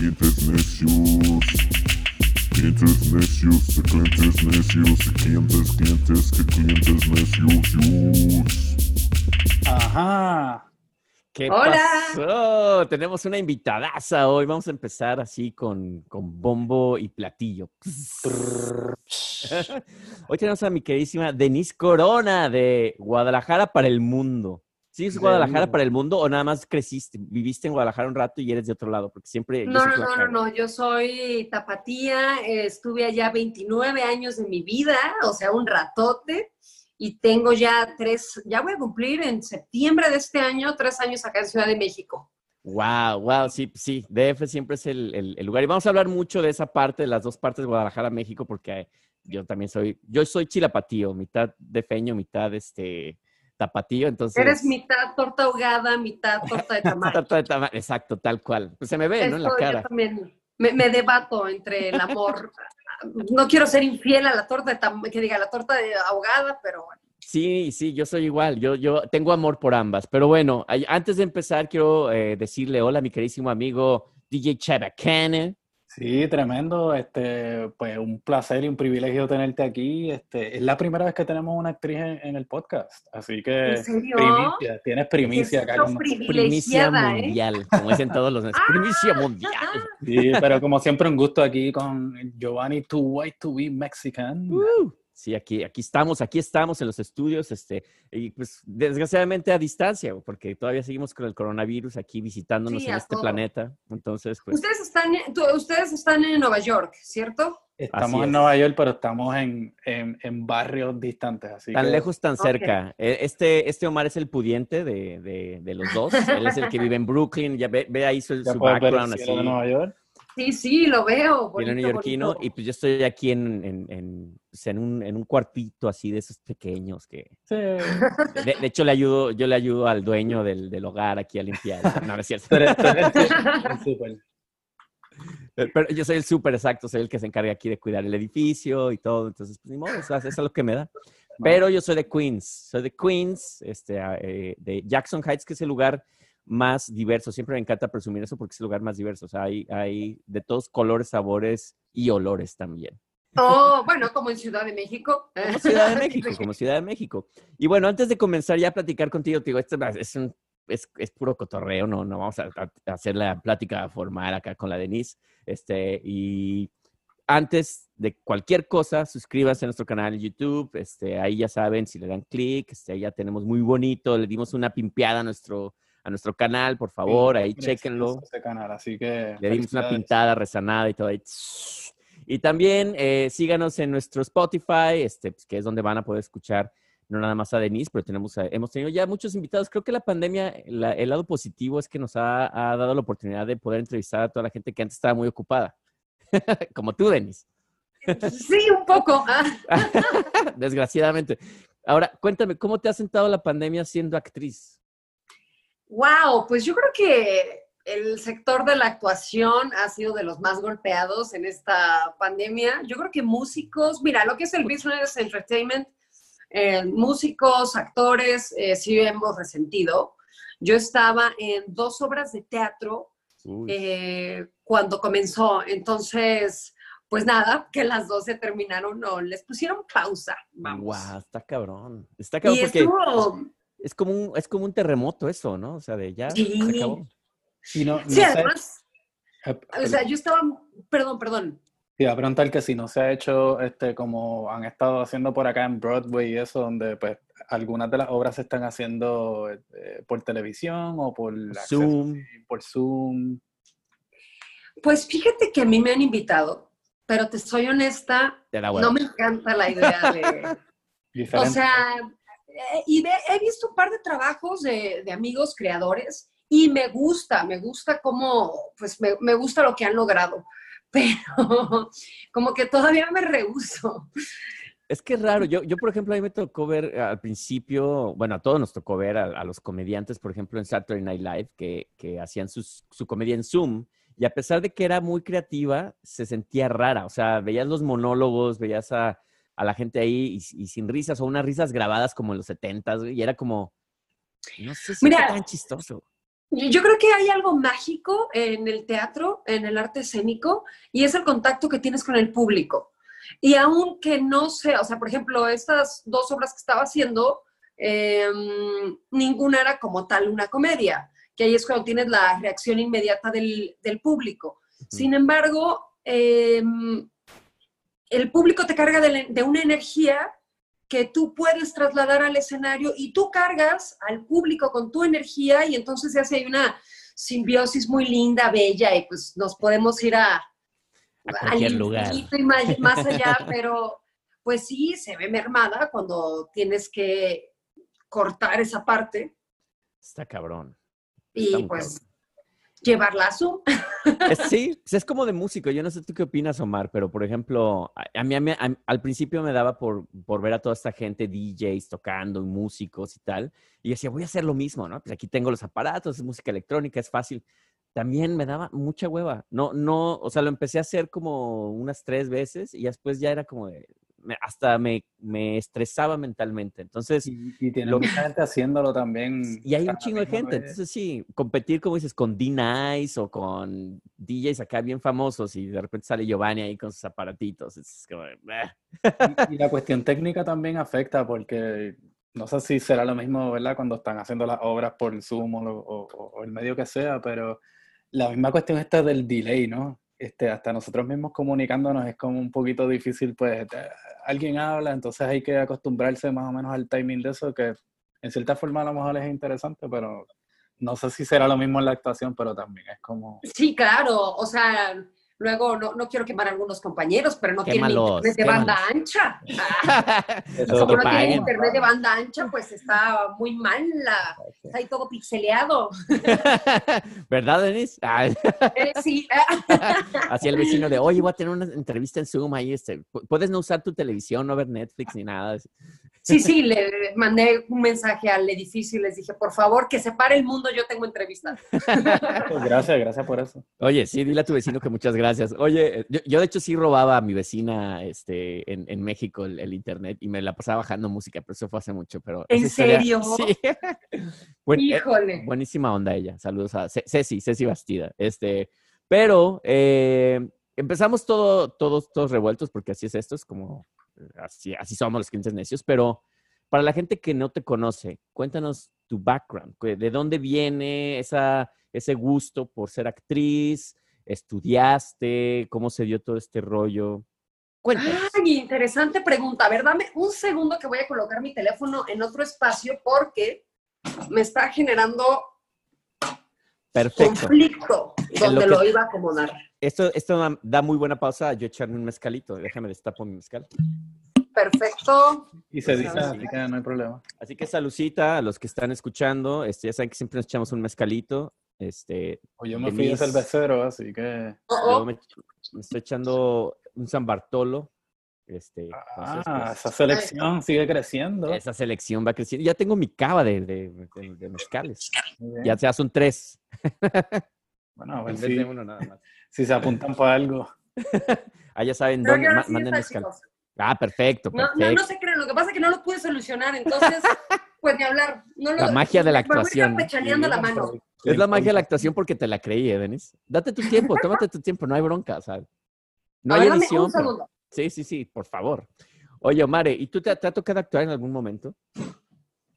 clientes necios. Clientes necios, de clientes necios, de clientes, clientes, que clientes necios. Ajá. ¿Qué Hola. pasó? Tenemos una invitadaza hoy. Vamos a empezar así con, con bombo y platillo. Hoy tenemos a mi queridísima Denise Corona de Guadalajara para el mundo. ¿Sí es Del Guadalajara para el mundo o nada más creciste, viviste en Guadalajara un rato y eres de otro lado? Porque siempre... No, no, no, no, no, yo soy tapatía, eh, estuve allá 29 años de mi vida, o sea, un ratote, y tengo ya tres, ya voy a cumplir en septiembre de este año, tres años acá en Ciudad de México. Wow, wow, sí, sí, DF siempre es el, el- el lugar. Y vamos a hablar mucho de esa parte, de las dos partes de Guadalajara, México, porque yo también soy, yo soy chilapatío, mitad de feño, mitad este tapatío, entonces... Eres mitad torta ahogada, mitad torta de tamal. Torta de tamal, Exacto, tal cual. Pues se me ve, ¿no? En la Esto yo cara. también me, me debato entre el amor. No quiero ser infiel a la torta de tam- que diga la torta de ahogada, pero bueno. Sí, sí, yo soy igual. Yo, yo tengo amor por ambas. Pero bueno, antes de empezar, quiero eh, decirle hola a mi queridísimo amigo DJ Chabacane. Sí, tremendo. Este, pues un placer y un privilegio tenerte aquí. Este, es la primera vez que tenemos una actriz en, en el podcast, así que ¿En serio? primicia, tienes primicia acá con. Primicia ¿eh? mundial, como dicen todos los Primicia mundial. Sí, pero como siempre un gusto aquí con Giovanni Too White to Be Mexican. Uh, sí, aquí, aquí estamos, aquí estamos en los estudios, este, y pues desgraciadamente a distancia, porque todavía seguimos con el coronavirus aquí visitándonos Sí, en este todo. planeta. Entonces, pues, Ustedes están, ustedes están en Nueva York, ¿cierto? Estamos Así en es. Nueva York, pero estamos en, en, en barrios distantes, así tan que lejos, tan Ok. cerca. Eh, Este, este Omar es el pudiente de, de- de los dos. Él es el que vive en Brooklyn. Ya ve, ve ahí su, ya su puedes ver el background cielo así. de Nueva York. Sí, sí, lo veo. Bonito, neoyorquino. bonito. Y pues yo estoy aquí en, en, en, en un, en un cuartito así de esos pequeños que... Sí. De, de hecho, le ayudo, yo le ayudo al dueño del, del hogar aquí a limpiar. No, no es cierto. Súper. Pero yo soy el súper exacto, soy el que se encarga aquí de cuidar el edificio y todo. Entonces, pues ni modo, eso, eso es lo que me da. Pero yo soy de Queens, soy de Queens, este, eh, de Jackson Heights, que es el lugar más diverso. Siempre me encanta presumir eso porque es el lugar más diverso. O sea, hay, hay de todos colores, sabores y olores también. Oh, bueno, como en Ciudad de México. Como Ciudad de México, como Ciudad de México. Y bueno, antes de comenzar ya a platicar contigo, te digo, esto es, un, es, es puro cotorreo, no, no vamos a, a hacer la plática formal acá con la Denise. Este, y antes de cualquier cosa, suscríbanse a nuestro canal en YouTube. Este, ahí ya saben, si le dan clic, este, ahí ya tenemos muy bonito. Le dimos una pimpeada a nuestro, a nuestro canal, por favor, ahí canal, así que Le dimos una pintada rezanada y todo ahí. Y también eh, síganos en nuestro Spotify, este, pues, que es donde van a poder escuchar no nada más a Denise, pero tenemos, a- hemos tenido ya muchos invitados. Creo que la pandemia, la- el lado positivo es que nos ha, ha dado la oportunidad de poder entrevistar a toda la gente que antes estaba muy ocupada. Como tú, Denise. Sí, un poco. Desgraciadamente. Ahora, cuéntame, ¿cómo te ha sentado la pandemia siendo actriz? Wow, pues yo creo que el sector de la actuación ha sido de los más golpeados en esta pandemia. Yo creo que músicos, mira, lo que es el business entertainment, eh, músicos, actores, eh, sí hemos resentido. Yo estaba en dos obras de teatro eh, cuando comenzó, entonces, pues nada, que las dos se terminaron, no, les pusieron pausa. Vamos. guau, está cabrón. Está cabrón Y porque estuvo, es como, un, es como un terremoto eso, ¿no? O sea, de ya Sí. se acabó. Y no, sí, además, eh, o sea, yo estaba, perdón, perdón, iba a preguntar que si no se ha hecho este como han estado haciendo por acá en Broadway y eso, donde pues algunas de las obras se están haciendo eh, por televisión o por acceso- Zoom. por Zoom. Pues fíjate que a mí me han invitado, pero te soy honesta, no me encanta la idea de... o sea, eh, y ve- he visto un par de trabajos de, de amigos creadores y me gusta, me gusta cómo, pues me, me gusta lo que han logrado, pero como que todavía me rehuso. Es que es raro. Yo, yo, por ejemplo, a mí me tocó ver eh, al principio, bueno, a todos nos tocó ver a, a los comediantes, por ejemplo, en Saturday Night Live, que, que hacían sus- su comedia en Zoom. Y a pesar de que era muy creativa, se sentía rara. O sea, veías los monólogos, veías a, a la gente ahí y, y sin risas o unas risas grabadas como en los 70 y era como, no sé si Mira, tan chistoso. Yo creo que hay algo mágico en el teatro, en el arte escénico, y es el contacto que tienes con el público. Y aunque no sea, o sea, por ejemplo, estas dos obras que estaba haciendo, em, ninguna era como tal una comedia, que ahí es cuando tienes la reacción inmediata del, público. Sin embargo, em, el público te carga de, de, una energía que tú puedes trasladar al escenario y tú cargas al público con tu energía y entonces se hace una simbiosis muy linda, bella y pues nos podemos ir a, a cualquier lugar. Y más, más allá, pero pues sí, se ve mermada cuando tienes que cortar esa parte. Está cabrón. y pues llevarla a Zoom. Sí, pues, es como de músico. Yo no sé tú qué opinas, Omar, pero por ejemplo, a mí, al principio me daba por, por, ver a toda esta gente, DJs tocando, músicos y tal, y decía, voy a hacer lo mismo, ¿no? Pues aquí tengo los aparatos, es música electrónica, es fácil también me daba mucha hueva. No, no, o sea, lo empecé a hacer como unas tres veces y después ya era como de, hasta me, me, estresaba mentalmente. Entonces. Y, y tiene mucha gente haciéndolo también. Y hay un chingo de gente. Entonces, sí, competir, como dices, con D-Nice o con DJs acá bien famosos y de repente sale Giovanni ahí con sus aparatitos. Es como. y, la cuestión técnica también afecta porque no sé si será lo mismo, ¿verdad? Cuando están haciendo las obras por Zoom o el medio que sea, pero la misma cuestión esta del delay, ¿no? Este, hasta nosotros mismos comunicándonos es como un poquito difícil, pues alguien habla, entonces hay que acostumbrarse más o menos al timing de eso, que en cierta forma a lo mejor es interesante, pero no sé si será lo mismo en la actuación, pero también es como... Sí, claro, o sea, Luego, no, no quiero quemar a algunos compañeros, pero no tienen internet de banda ancha. como no tienen internet de banda ancha, pues está muy mal. está ahí todo pixeleado. ¿Verdad, Denis? Eh, sí. Así el vecino de, oye, voy a tener una entrevista en Zoom ahí. Este, puedes no usar tu televisión, no ver Netflix ni nada. Sí, sí, le mandé un mensaje al edificio y les dije, por favor, que se pare el mundo, yo tengo entrevista. Pues gracias, gracias por eso. Oye, sí, dile a tu vecino que muchas gracias. Oye, yo, de hecho sí robaba a mi vecina este, en, México el, internet y me la pasaba bajando música, pero eso fue hace mucho. Pero ¿En serio? Sí. Eh, Híjole. buenísima onda ella. Saludos a Ceci, Ceci Bastida. Este, pero eh, empezamos todo, todos, todos revueltos porque así es esto, es como así, así somos los clientes necios, pero para la gente que no te conoce, cuéntanos tu background, de dónde viene esa, ese gusto por ser actriz, estudiaste, cómo se dio todo este rollo. Cuéntanos. Ay, interesante pregunta. A ver, dame un segundo que voy a colocar mi teléfono en otro espacio porque me está generando Perfecto. conflicto donde lo, iba a acomodar. Esto, esto da muy buena pausa. Yo echarme un mezcalito. Déjame destapo mi mezcal. Perfecto. Y se dice, así que no hay problema. Así que salucita a los que están escuchando. Este, ya saben que siempre nos echamos un mezcalito. Este, o yo me fui de cervecero, así que... Yo me, estoy echando un San Bartolo. Este, ah, pues, esa selección sigue creciendo. Esa selección va creciendo. Ya tengo mi cava de, de, de, mezcales. Ya se hacen tres. Bueno, a ver si, uno nada más. si se apuntan para algo. ah, ya saben dónde, manden mezcal. Ah, perfecto, perfecto. No, no, se creen, lo que pasa es que no lo pude solucionar, entonces, pues ni hablar. la magia de la actuación. la mano. Es la magia de la actuación porque te la creí, ¿eh, Denis. Date tu tiempo, tómate tu tiempo, no hay bronca, ¿sabes? No hay edición. Sí, sí, sí, por favor. Oye, Omare, ¿y tú te, te, ha tocado actuar en algún momento?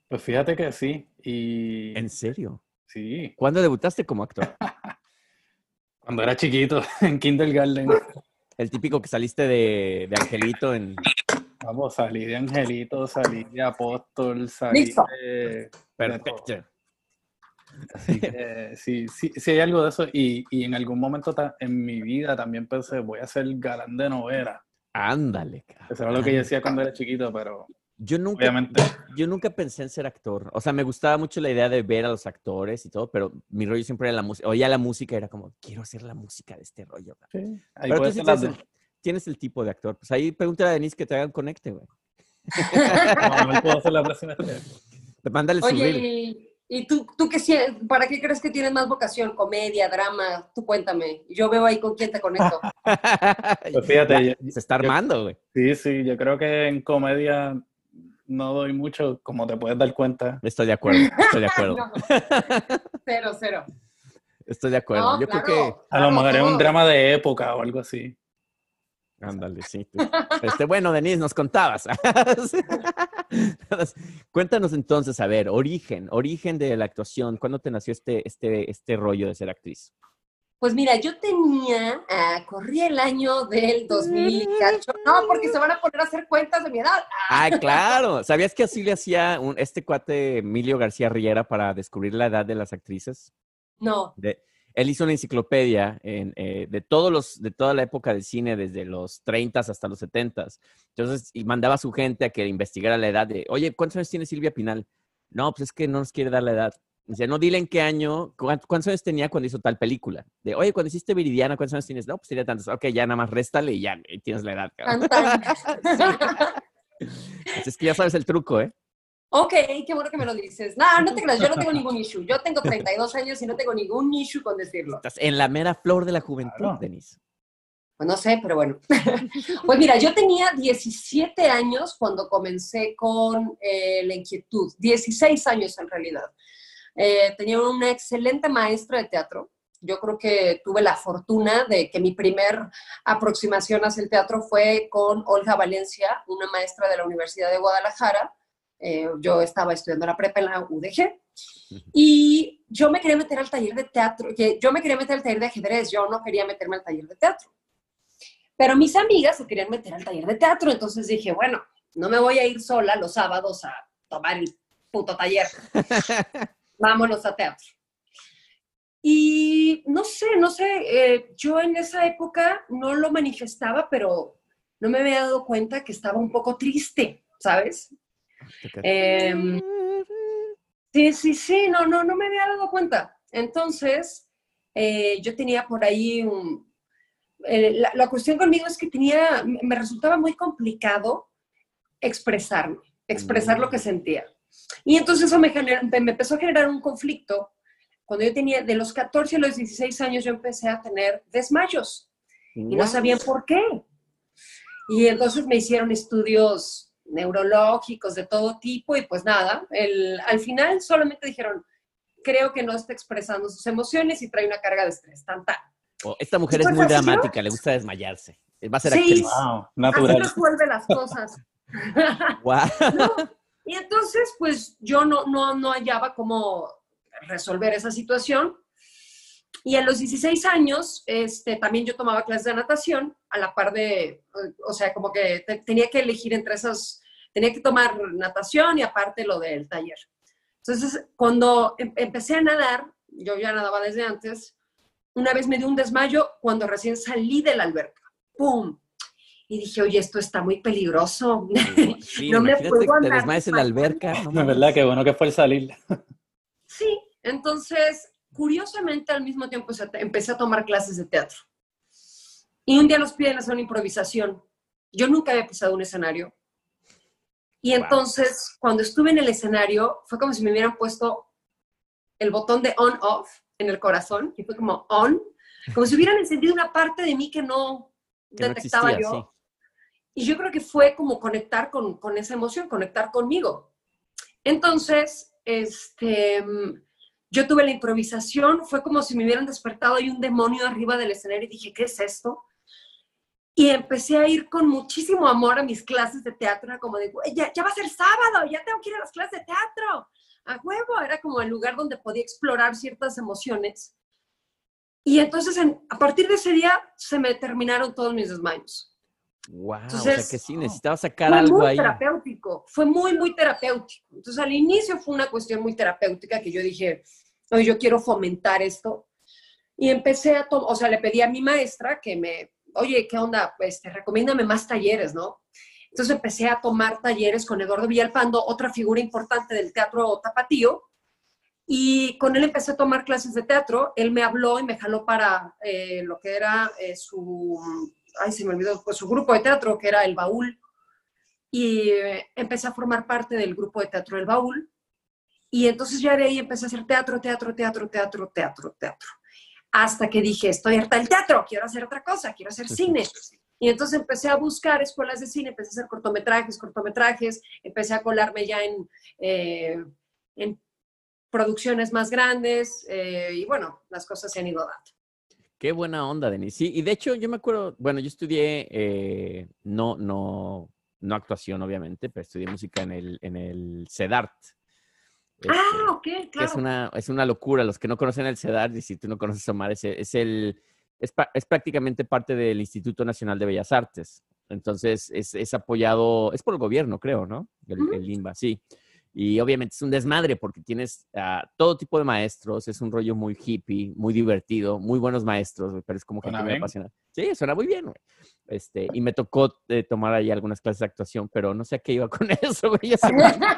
Pues fíjate que sí. Y... ¿En serio? Sí. ¿Cuándo debutaste como actor? Cuando era chiquito, en kindergarten. El típico que saliste de, de Angelito en... Vamos, salí de Angelito, salí de Apóstol, salí de... Perfecto. Así que sí, sí, sí hay algo de eso. Y, y en algún momento en mi vida también pensé, voy a ser galán de novela. Ándale. Eso era lo que yo decía cuando era chiquito, pero yo nunca, yo nunca pensé en ser actor. O sea, me gustaba mucho la idea de ver a los actores y todo, pero mi rollo siempre era la música. Oía la música y era como, quiero hacer la música de este rollo. Sí, pero tú sí tienes, el, tipo de actor. Pues ahí pregúntale a Denise que te hagan conecte, güey. no, no puedo hacer la próxima Mándale Oye, ¿y tú, tú qué, para qué crees que tienes más vocación? ¿Comedia, drama? Tú cuéntame. Yo veo ahí con quién te conecto. pues fíjate. se está armando, güey. Sí, sí, yo creo que en comedia no doy mucho, como te puedes dar cuenta. Estoy de acuerdo, estoy de acuerdo. No. Cero, cero. Estoy de acuerdo. No, Yo claro, creo que A lo mejor es un drama de época o algo así. Ándale, sí. Este, bueno, Denise, nos contabas. Cuéntanos entonces, a ver, origen, origen de la actuación. ¿Cuándo te nació este, este, este rollo de ser actriz? Pues mira, yo tenía, ah, corría el año del 2000, cacho. No, porque se van a poner a hacer cuentas de mi edad. Ah, claro. ¿Sabías que así le hacía un- este cuate Emilio García Riera para descubrir la edad de las actrices? no, De- él hizo una enciclopedia en, eh, de todos los, de toda la época del cine, desde los 30 hasta los 70. Entonces, y mandaba a su gente a que investigara la edad de, oye, ¿cuántos años tiene Silvia Pinal? No, pues es que no nos quiere dar la edad. Dice, no, dile en qué año, cuán- cuántos años tenía cuando hizo tal película. De, oye, cuando hiciste Viridiana, ¿cuántos años tienes? No, pues tenía tantos. Ok, ya nada más réstale y ya y tienes la edad. tan. Así es que ya sabes el truco, ¿eh? Ok, qué bueno que me lo dices. No, no te creas, yo no tengo ningún issue. Yo tengo 32 años y no tengo ningún issue con decirlo. Estás en la mera flor de la juventud, Claro. Denise. Pues no sé, pero bueno. Pues mira, yo tenía 17 años cuando comencé con eh, la inquietud. 16 años en realidad. Eh, tenía una excelente maestra de teatro. Yo creo que tuve la fortuna de que mi primer aproximación hacia el teatro fue con Olga Valencia, una maestra de la Universidad de Guadalajara. Eh, yo estaba estudiando la prepa en la UDG y yo me quería meter al taller de teatro, que yo me quería meter al taller de ajedrez, yo no quería meterme al taller de teatro. Pero mis amigas se querían meter al taller de teatro, entonces dije, bueno, no me voy a ir sola los sábados a tomar el puto taller. Vámonos a teatro. Y no sé, no sé, eh, yo en esa época no lo manifestaba, pero no me había dado cuenta que estaba un poco triste, ¿sabes? Em, Sí, sí, sí, no, no, no me había dado cuenta. Entonces, eh, yo tenía por ahí un... eh, la, la cuestión conmigo es que tenía, me resultaba muy complicado expresarme, expresar lo que sentía. Y entonces eso me, me empezó a generar un conflicto. Cuando yo tenía, de los 14 a los 16 años, yo empecé a tener desmayos y no sabían por qué. Y entonces me hicieron estudios neurológicos de todo tipo y pues nada, el, al final solamente dijeron, creo que no está expresando sus emociones y trae una carga de estrés, tan tan. Oh, esta mujer es muy así, dramática, le gusta desmayarse. Va a ser Sí. actriz. Wow, Así natural. resuelve las cosas. Guau. ¿no? Y entonces, pues yo no, no, no hallaba cómo resolver esa situación. Y a los 16 años, este, también yo tomaba clases de natación, a la par de, o sea, como que te- tenía que elegir entre esas, tenía que tomar natación y aparte lo del taller. Entonces, cuando em- empecé a nadar, yo ya nadaba desde antes, una vez me dio un desmayo cuando recién salí de la alberca. ¡Pum! Y dije, oye, esto está muy peligroso. Sí, No me puedo que te andar desmayes en la alberca. no verdad que bueno que fue el salir. Sí, entonces, curiosamente, al mismo tiempo empecé a tomar clases de teatro. Y un día nos piden hacer una improvisación. Yo nunca había pisado un escenario. Y Wow. entonces, cuando estuve en el escenario, fue como si me hubieran puesto el botón de on-off en el corazón y fue como on, como si hubieran encendido una parte de mí que no Que no detectaba existía, yo. sí. Y yo creo que fue como conectar con, con esa emoción, conectar conmigo. Entonces, este, yo tuve la improvisación, fue como si me hubieran despertado y un demonio arriba del escenario y dije, ¿qué es esto? Y empecé a ir con muchísimo amor a mis clases de teatro, como de, "Güey, ya, ya va a ser sábado, ya tengo que ir a las clases de teatro, a huevo, era como el lugar donde podía explorar ciertas emociones. Y entonces, en- a partir de ese día, se me terminaron todos mis desmayos. Wow, o sea Entonces, que sí, necesitaba sacar Fue algo muy ahí. terapéutico, fue muy, muy terapéutico. Entonces, al inicio fue una cuestión muy terapéutica que yo dije, oye, yo quiero fomentar esto. Y empecé a, to- o sea, le pedí a mi maestra que me, oye, ¿qué onda? Pues, te recomiéndame más talleres, ¿no? Entonces empecé a tomar talleres con Eduardo Villalpando, otra figura importante del teatro tapatío, y con él empecé a tomar clases de teatro. Él me habló y me jaló para eh, lo que era eh, su, ay, se me olvidó, pues su grupo de teatro, que era El Baúl. Y eh, empecé a formar parte del grupo de teatro El Baúl. Y entonces ya de ahí empecé a hacer teatro, teatro, teatro, teatro, teatro, teatro. Hasta que dije, estoy harta del teatro, quiero hacer otra cosa, quiero hacer cine. Y entonces empecé a buscar escuelas de cine, empecé a hacer cortometrajes, cortometrajes, empecé a colarme ya en, eh, en producciones más grandes eh, y bueno, las cosas se han ido dando. Qué buena onda, Denis. Sí, y de hecho yo me acuerdo, bueno, yo estudié, eh, no, no, no actuación obviamente, pero estudié música en el, en el CEDART. ah, Este, ok, claro. es una, es una locura. Los que no conocen el CEDAR, y si tú no conoces a Omar, es, es el, es, prácticamente parte del Instituto Nacional de Bellas Artes. Entonces, es, es apoyado, es por el gobierno, creo, ¿no? El, LIMBA, sí. Y obviamente es un desmadre porque tienes ah, todo tipo de maestros, es un rollo muy hippie, muy divertido, muy buenos maestros, pero es como muy bien. apasionada. Sí, suena muy bien, güey. Este, y me tocó eh, tomar ahí algunas clases de actuación, pero no sé a qué iba con eso, güey. me-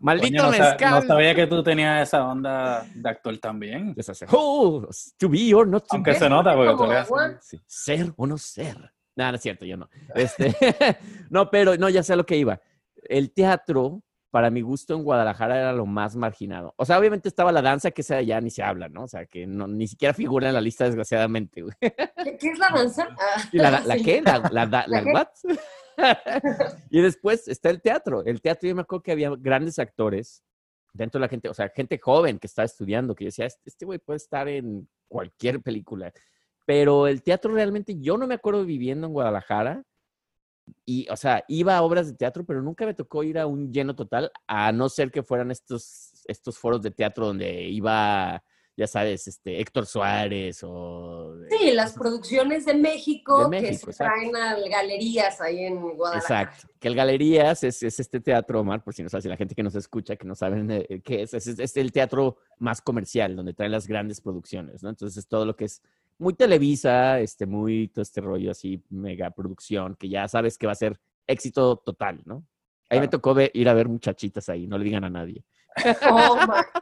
Maldito Coño, no, mezcal. no sabía que tú tenías esa onda de actor también. "Oh, to be or not to Aunque be". se nota, porque tú Como le agua. haces- Sí, Ser o no ser. No, no es cierto, yo no. Este, no, pero no, ya sé a lo que iba. El teatro, para mi gusto, en Guadalajara era lo más marginado. O sea, obviamente estaba la danza, que esa ya ni se habla, ¿no? O sea, que no, ni siquiera figura en la lista, desgraciadamente, güey. ¿Qué, es la danza? ¿Y la, la, sí. qué? ¿La, la, la, ¿La la qué? what? y después está el teatro. El teatro, yo me acuerdo que había grandes actores dentro de la gente, o sea, gente joven que estaba estudiando, que yo decía, "Este- este güey puede estar en cualquier película. Pero el teatro realmente, yo no me acuerdo viviendo en Guadalajara. Y, o sea, iba a obras de teatro, pero nunca me tocó ir a un lleno total, a no ser que fueran estos, estos foros de teatro donde iba, ya sabes, este, Héctor Suárez o... Sí, las producciones de México, De que se traen a galerías ahí en Guadalajara. Exacto. Que el Galerías es, es este teatro, Omar, por si no sabes, si la gente que nos escucha, que no saben eh, qué es, es, es el teatro más comercial, donde traen las grandes producciones, ¿no? Entonces, es todo lo que es muy Televisa, este, muy todo este rollo así, mega producción, que ya sabes que va a ser éxito total, ¿no? Ahí me tocó ir a ver muchachitas ahí, no le digan a nadie. Oh.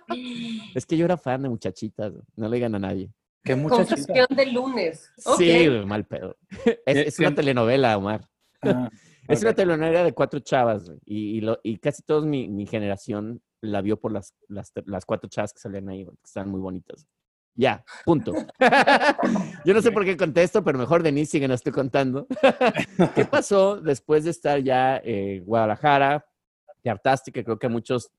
Es que yo era fan de muchachitas, no le digan a nadie. Qué muchachita. Confesión de lunes. Ok. Sí, güey, mal pedo. Es, es una telenovela, Omar. Ah, Es una telenovela de cuatro chavas, güey, y, y, lo- y casi toda mi, mi generación la vio por las, las, las cuatro chavas que salían ahí, güey, que están muy bonitas. Ya, punto. Yo no sé por qué contesto, pero mejor Denise sigue, no estoy contando. ¿Qué pasó después de estar ya en Guadalajara? Te hartaste, que creo que a muchos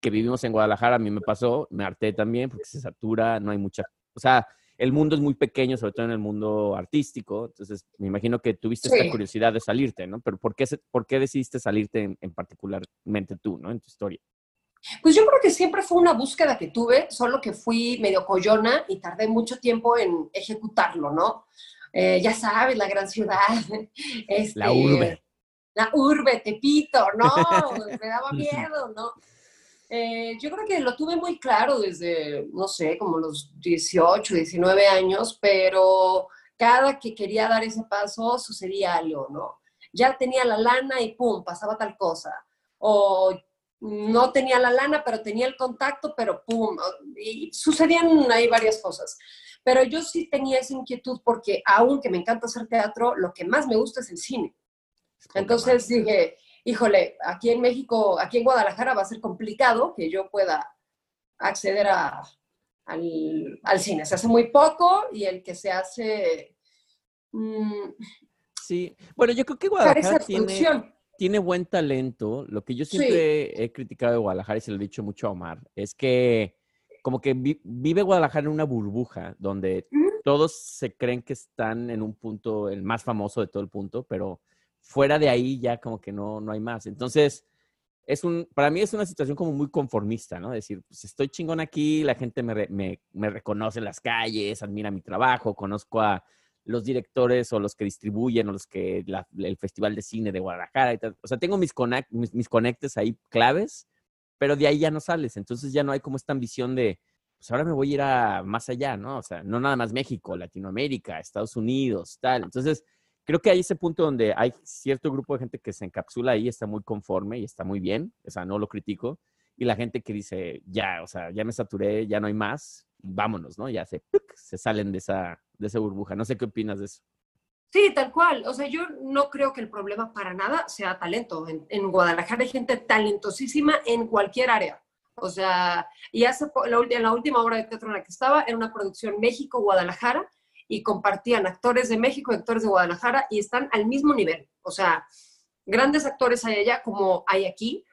que vivimos en Guadalajara, a mí me pasó, me harté también porque se satura, no hay mucha, o sea, el mundo es muy pequeño, sobre todo en el mundo artístico, entonces me imagino que tuviste Sí. esta curiosidad de salirte, ¿no? Pero ¿por qué, se- por qué decidiste salirte en, en particularmente tú, ¿no? En tu historia. Pues yo creo que siempre fue una búsqueda que tuve, solo que fui medio coyona y tardé mucho tiempo en ejecutarlo, ¿no? Eh, ya sabes, la gran ciudad. este, La urbe. La urbe, Tepito, no, me daba miedo, ¿no? Eh, yo creo que lo tuve muy claro desde, no sé, como los 18, 19 años, pero cada que quería dar ese paso sucedía algo, ¿no? Ya tenía la lana y pum, pasaba tal cosa. O no tenía la lana, pero tenía el contacto, pero pum, y sucedían ahí varias cosas. Pero yo sí tenía esa inquietud porque aunque me encanta hacer teatro, lo que más me gusta es el cine. Entonces dije, híjole, aquí en México, aquí en Guadalajara va a ser complicado que yo pueda acceder a, al, al cine. Se hace muy poco y el que se hace mm, Sí, bueno, yo creo que Guadalajara tiene, producción. Tiene buen talento. Lo que yo Sí. siempre he criticado de Guadalajara y se lo he dicho mucho a Omar, es que como que vi- vive Guadalajara en una burbuja donde todos se creen que están en un punto, el más famoso de todo el punto, pero fuera de ahí ya como que no, no hay más. Entonces, es un, para mí es una situación como muy conformista, ¿no? Decir, pues estoy chingón aquí, la gente me, me, me reconoce en las calles, admira mi trabajo, conozco a los directores o los que distribuyen o los que la- el Festival de Cine de Guadalajara y tal. O sea, tengo mis, conect- mis, mis conectes ahí claves, pero de ahí ya no sales. Entonces ya no hay como esta ambición de, pues ahora me voy a ir a más allá, ¿no? O sea, no nada más México, Latinoamérica, Estados Unidos, tal. Entonces, creo que hay ese punto donde hay cierto grupo de gente que se encapsula ahí, está muy conforme y está muy bien, o sea, no lo critico. Y la gente que dice, ya, o sea, ya me saturé, ya no hay más, vámonos, ¿no? Ya se, se salen de esa, de esa burbuja. No sé qué opinas de eso. Sí, tal cual. O sea, yo no creo que el problema para nada sea talento. En, en Guadalajara hay gente talentosísima en cualquier área. O sea, y hace la, en la última obra de teatro en la que estaba, era una producción México-Guadalajara, y compartían actores de México actores de Guadalajara y están al mismo nivel. O sea, grandes actores hay allá como hay aquí,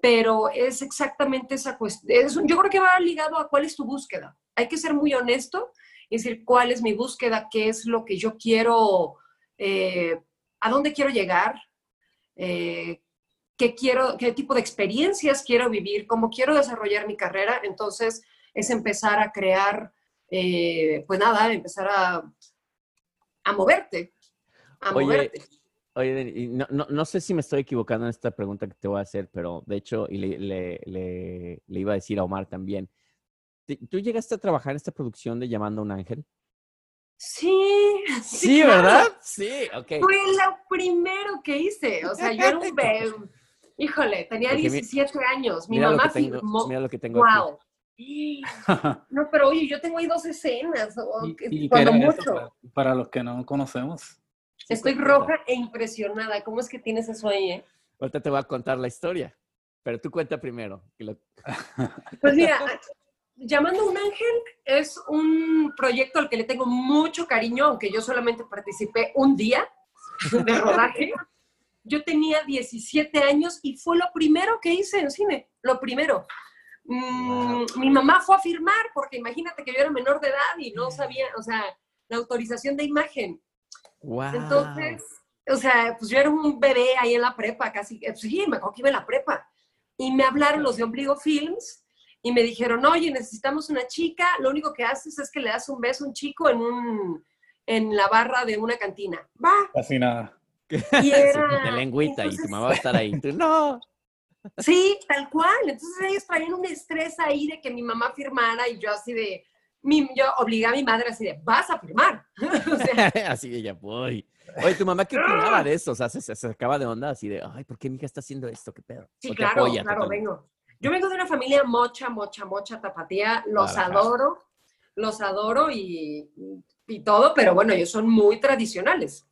pero es exactamente esa cuestión. Yo creo que va ligado a cuál es tu búsqueda. Hay que ser muy honesto y decir cuál es mi búsqueda, qué es lo que yo quiero, eh, a dónde quiero llegar, eh, qué quiero, qué tipo de experiencias quiero vivir, cómo quiero desarrollar mi carrera. Entonces, es empezar a crear, eh, pues nada, empezar a, a moverte. A Oye, moverte. Oye, no, no, no sé si me estoy equivocando en esta pregunta que te voy a hacer, pero de hecho, y le, le, le, le iba a decir a Omar también. ¿Tú- ¿Tú llegaste a trabajar en esta producción de Llamando a un Ángel? Sí, Sí, claro. ¿verdad? Sí, ok. Fue lo primero que hice. O sea, yo era un bebé. Híjole, tenía Porque mi- 17 años. Mi mamá tengo, firmó. mira lo que tengo aquí. Wow. No, pero oye, yo tengo ahí dos escenas. ¿Y, cuando mucho. para, para los que no conocemos? Estoy roja e impresionada. ¿Cómo es que tienes eso ahí, eh? Ahorita te voy a contar la historia, pero tú cuenta primero. Pues mira, Llamando a un Ángel es un proyecto al que le tengo mucho cariño, aunque yo solamente participé un día de rodaje. Yo tenía 17 años y fue lo primero que hice en cine, lo primero. Mm, Mi mamá fue a firmar, porque imagínate que yo era menor de edad y no sabía, o sea, la autorización de imagen. Wow. Entonces, o sea, pues yo era un bebé ahí en la prepa, casi, eh, sí, me acuerdo que iba en la prepa. Y me hablaron los de Ombligo Films y me dijeron, oye, necesitamos una chica, lo único que haces es que le das un beso a un chico en, un, en la barra de una cantina. Va. Casi nada. Y era, de lengüita y tu mamá va a estar ahí. Tú, no. Sí, tal cual. Entonces ellos traían un estrés ahí de que mi mamá firmara y yo así de, mi- yo obligué a mi madre así de, vas a firmar. o sea, así ella, voy. Oye, ¿tu mamá qué opinaba de eso? O sea, se, se sacaba de onda así de, ay, ¿por qué mi hija está haciendo esto? ¿Qué pedo? Sí, ¿O te claro, apoya claro, totalmente? vengo. Yo vengo de una familia mocha, mocha, mocha, tapatía, los adoro, los adoro y, y todo, pero bueno, ellos son muy tradicionales.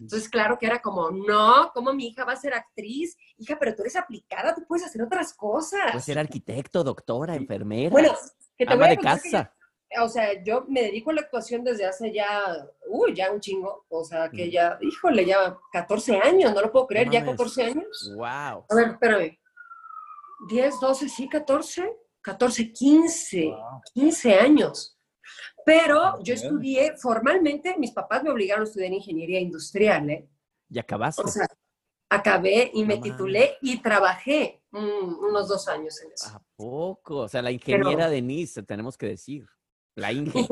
Entonces, claro que era como, no, ¿cómo mi hija va a ser actriz? Hija, pero tú eres aplicada, tú puedes hacer otras cosas. Pues ser arquitecto, doctora, enfermera, bueno, que te ama voy a de que casa. o sea, yo me dedico a la actuación desde hace ya, uy, ya un chingo, o sea, que ya, híjole, ya 14 años, no lo puedo creer, ya mames. 14 años. Wow. A ver, espérame. 10, 12, sí, 14, 14, 15, Wow. 15 años. Pero yo Bien. estudié formalmente, mis papás me obligaron a estudiar ingeniería industrial, ¿eh? ¿Y acabaste? O sea, acabé y me titulé y trabajé mm, unos dos años en eso. ¿A poco? O sea, la ingeniera Denise, tenemos que decir. La Inge.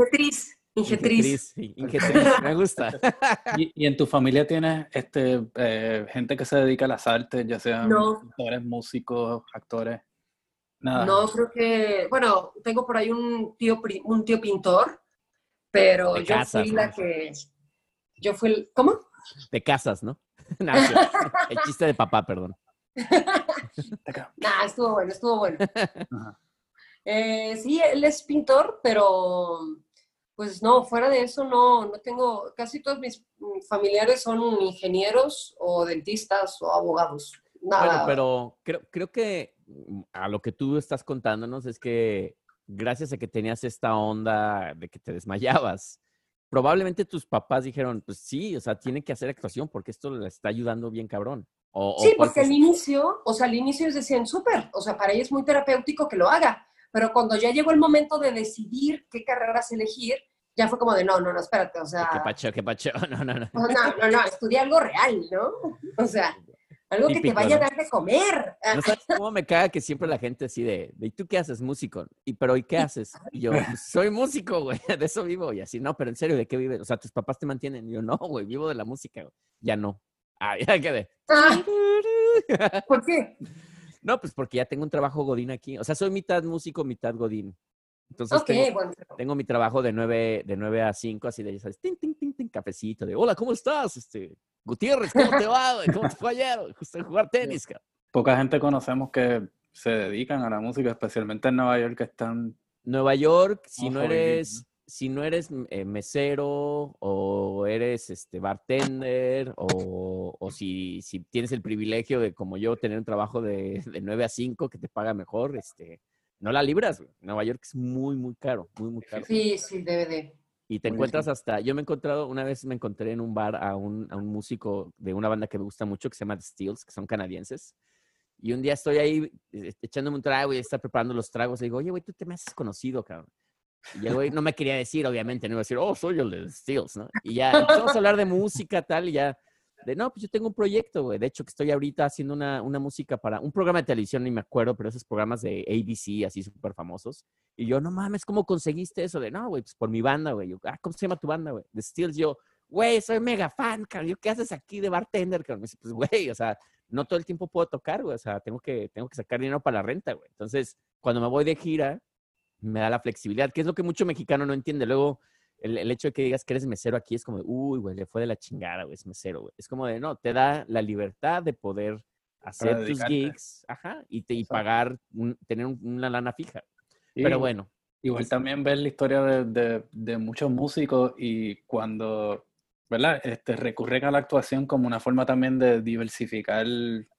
Ingetriz, ingetriz. sí, Ingetriz, me gusta. ¿Y, y en tu familia tienes este, eh, gente que se dedica a las artes, ya sean No. pintores, músicos, actores? Nada. No, creo que, bueno, tengo por ahí un tío, un tío pintor, pero De yo casas, fui la ¿no? que, yo fui, el- ¿cómo? De casas, ¿no? El chiste de papá, perdón. Nah, estuvo bueno, estuvo bueno. Eh, sí, él es pintor, pero pues no, fuera de eso no, no tengo, casi todos mis mm, familiares son ingenieros o dentistas o abogados. Nada. Bueno, pero creo, creo que mm, a lo que tú estás contándonos es que gracias a que tenías esta onda de que te desmayabas, probablemente tus papás dijeron, pues sí, o sea, tienen que hacer actuación porque esto le está ayudando bien cabrón. O, Sí, porque al inicio, o sea, al inicio ellos decían, súper, o sea, para ella es muy terapéutico que lo haga, pero cuando ya llegó el momento de decidir qué carreras elegir, ya fue como de, no, no, no, espérate, o sea, ¿Qué pacho, qué pacho? No, no, no. no, no, no, estudia algo real, ¿no? O sea, algo que te Típico, vaya a ¿no? dar de comer. ¿No sabes cómo me caga que siempre la gente así de, de ¿y tú qué haces? Músico. ¿Y pero ¿y qué haces? Y yo, "Pues, soy músico, güey, de eso vivo. Y así, no, pero en serio, ¿de qué vives? O sea, tus papás te mantienen. Y yo, no, güey, vivo de la música. güey". Ya no. Ah, ya quedé. Ah, ¿Por qué? No, pues porque ya tengo un trabajo godín aquí. O sea, soy mitad músico, mitad godín. Entonces Ok, tengo, bueno. tengo mi trabajo de 9, de 9 a 5, así de, ya sabes, tin, tin, tin, tin, cafecito, de, hola, ¿cómo estás? Este, Gutiérrez, ¿cómo te va? ¿Cómo te fue ayer? Justo en jugar tenis, cabrón. Poca gente conocemos que se dedican a la música, especialmente en Nueva York, que están... Nueva York, si no eres, si no eres eh, mesero o eres este bartender o, o si, si tienes el privilegio de, como yo, tener un trabajo de, de 9 a 5 que te paga mejor, este, no la libras. güey. Nueva York es muy, muy caro, muy, muy caro. Sí, sí, debe de. Y te encuentras hasta, yo me he encontrado, una vez me encontré en un bar a un, a un músico de una banda que me gusta mucho, que se llama The Steels, que son canadienses. Y un día estoy ahí eh, echándome un trago y está preparando los tragos. Y digo, oye, güey, tú te me haces conocido, cabrón. Y el güey no me quería decir, obviamente, no iba a decir, oh, soy el de Steels, ¿no? Y ya empezamos a hablar de música, tal, y ya, de no, pues yo tengo un proyecto, güey. De hecho, que estoy ahorita haciendo una, una música para un programa de televisión, ni me acuerdo, pero esos programas de ABC, así súper famosos. Y yo, no mames, ¿cómo conseguiste eso? De no, güey, pues por mi banda, güey. Yo, ah, ¿cómo se llama tu banda, güey? The Steels. Yo, güey, soy mega fan, cabrón. ¿Yo qué haces aquí de bartender, cabrón? Me dice, pues, güey, o sea, no todo el tiempo puedo tocar, güey. O sea, tengo que, tengo que sacar dinero para la renta, güey. Entonces, cuando me voy de gira, me da la flexibilidad, que es lo que mucho mexicano no entiende. Luego, el, el hecho de que digas que eres mesero aquí es como de, uy, güey, le fue de la chingada, güey, es mesero, güey. Es como de, no, te da la libertad de poder hacer tus gigs, ajá, y, te, y pagar, un- tener un- una lana fija. Y Pero bueno, Igual también ver la historia de, de- de muchos músicos y cuando, ¿verdad? Este, recurren a la actuación como una forma también de diversificar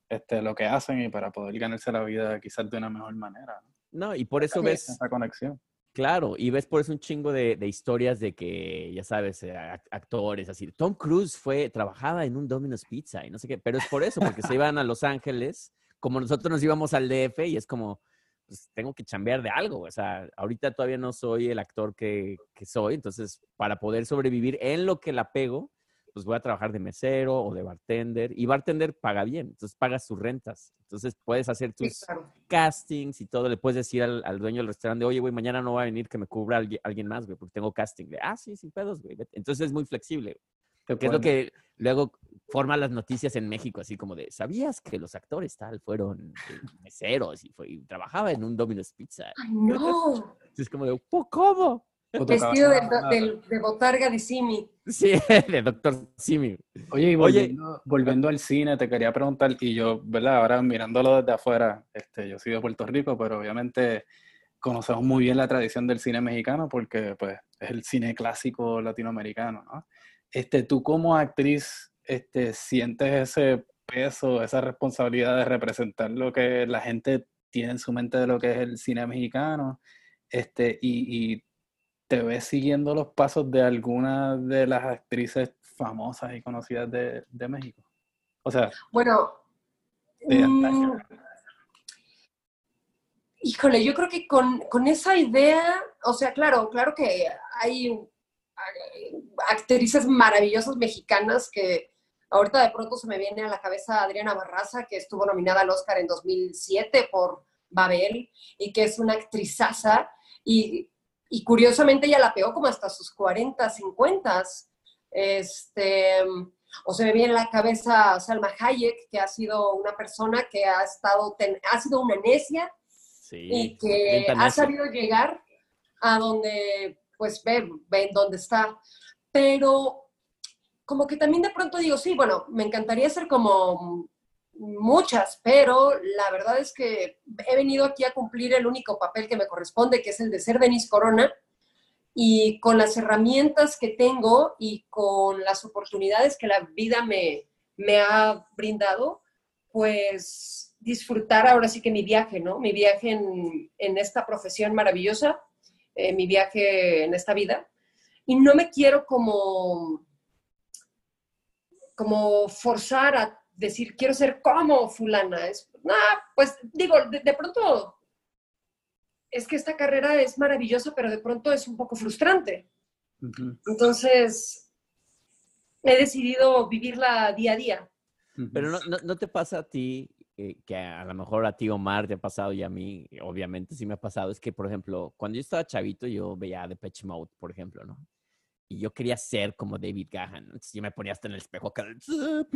este, lo que hacen y para poder ganarse la vida quizás de una mejor manera. ¿no? No, y por eso ves, Esa conexión. Claro, y ves por eso un chingo de, de historias de que, ya sabes, eh, ac- actores así. Tom Cruise fue, trabajaba en un Domino's Pizza y no sé qué, pero es por eso, porque se iban a Los Ángeles, como nosotros nos íbamos al DF y es como, pues tengo que chambear de algo. O sea, ahorita todavía no soy el actor que, que soy, entonces para poder sobrevivir en lo que la pego, pues voy a trabajar de mesero o de bartender. Y bartender paga bien, entonces pagas tus rentas. Entonces puedes hacer Sí, tus, claro. castings y todo, le puedes decir al, al dueño del restaurante, oye, güey, mañana no va a venir que me cubra alguien, alguien más, güey, porque tengo casting. De, ah, sí, sin pedos, güey. vete". Entonces es muy flexible, Qué que es lo bueno. que luego forma las noticias en México, así como de, ¿sabías que los actores tal fueron eh, meseros y, fue, y trabajaba en un Domino's Pizza? Ay, no. Es como de, "¿Po- ¿cómo? Vestido de, del- de botarga de Simi. Sí, de Doctor Simi. Oye, y Oye. volviendo, volviendo al cine, te quería preguntar, y yo, ¿verdad? Ahora mirándolo desde afuera, este, yo soy de Puerto Rico, pero obviamente conocemos muy bien la tradición del cine mexicano porque, pues, es el cine clásico latinoamericano, ¿no? Este, tú como actriz, este, sientes ese peso, esa responsabilidad de representar lo que la gente tiene en su mente de lo que es el cine mexicano, este, y, y te ves siguiendo los pasos de alguna de las actrices famosas y conocidas de, de México. O sea, Bueno, de mm, híjole, yo creo que con, con esa idea, o sea, claro, claro que hay eh, actrices maravillosas mexicanas que ahorita de pronto se me viene a la cabeza Adriana Barraza, que estuvo nominada al Oscar en 2007 por Babel y que es una actrizaza y, y curiosamente ella la pegó como hasta sus 40, 50. Este, o se me viene a la cabeza Salma Hayek, que ha sido una persona que ha estado, ten- ha sido una necia Sí. y que ha sabido llegar a donde, pues, ven, ven dónde está. Pero como que también de pronto digo, sí, bueno, me encantaría ser como muchas, pero la verdad es que he venido aquí a cumplir el único papel que me corresponde, que es el de ser Denise Corona, y con las herramientas que tengo y con las oportunidades que la vida me, me ha brindado, pues disfrutar ahora sí que mi viaje, ¿no? Mi viaje en, en esta profesión maravillosa, eh, mi viaje en esta vida. Y no me quiero como, como forzar a decir, quiero ser como fulana. Es, nah, pues digo, de, de pronto es que esta carrera es maravillosa, pero de pronto es un poco frustrante. Entonces, he decidido vivirla día a día. Pero no, no, ¿no te pasa a ti, eh, que a lo mejor a ti Omar te ha pasado y a mí, obviamente sí me ha pasado, es que, por ejemplo, cuando yo estaba chavito, yo veía Depeche Mode, por ejemplo, ¿no? Y yo quería ser como David Gahan. Entonces yo me ponía hasta en el espejo acá.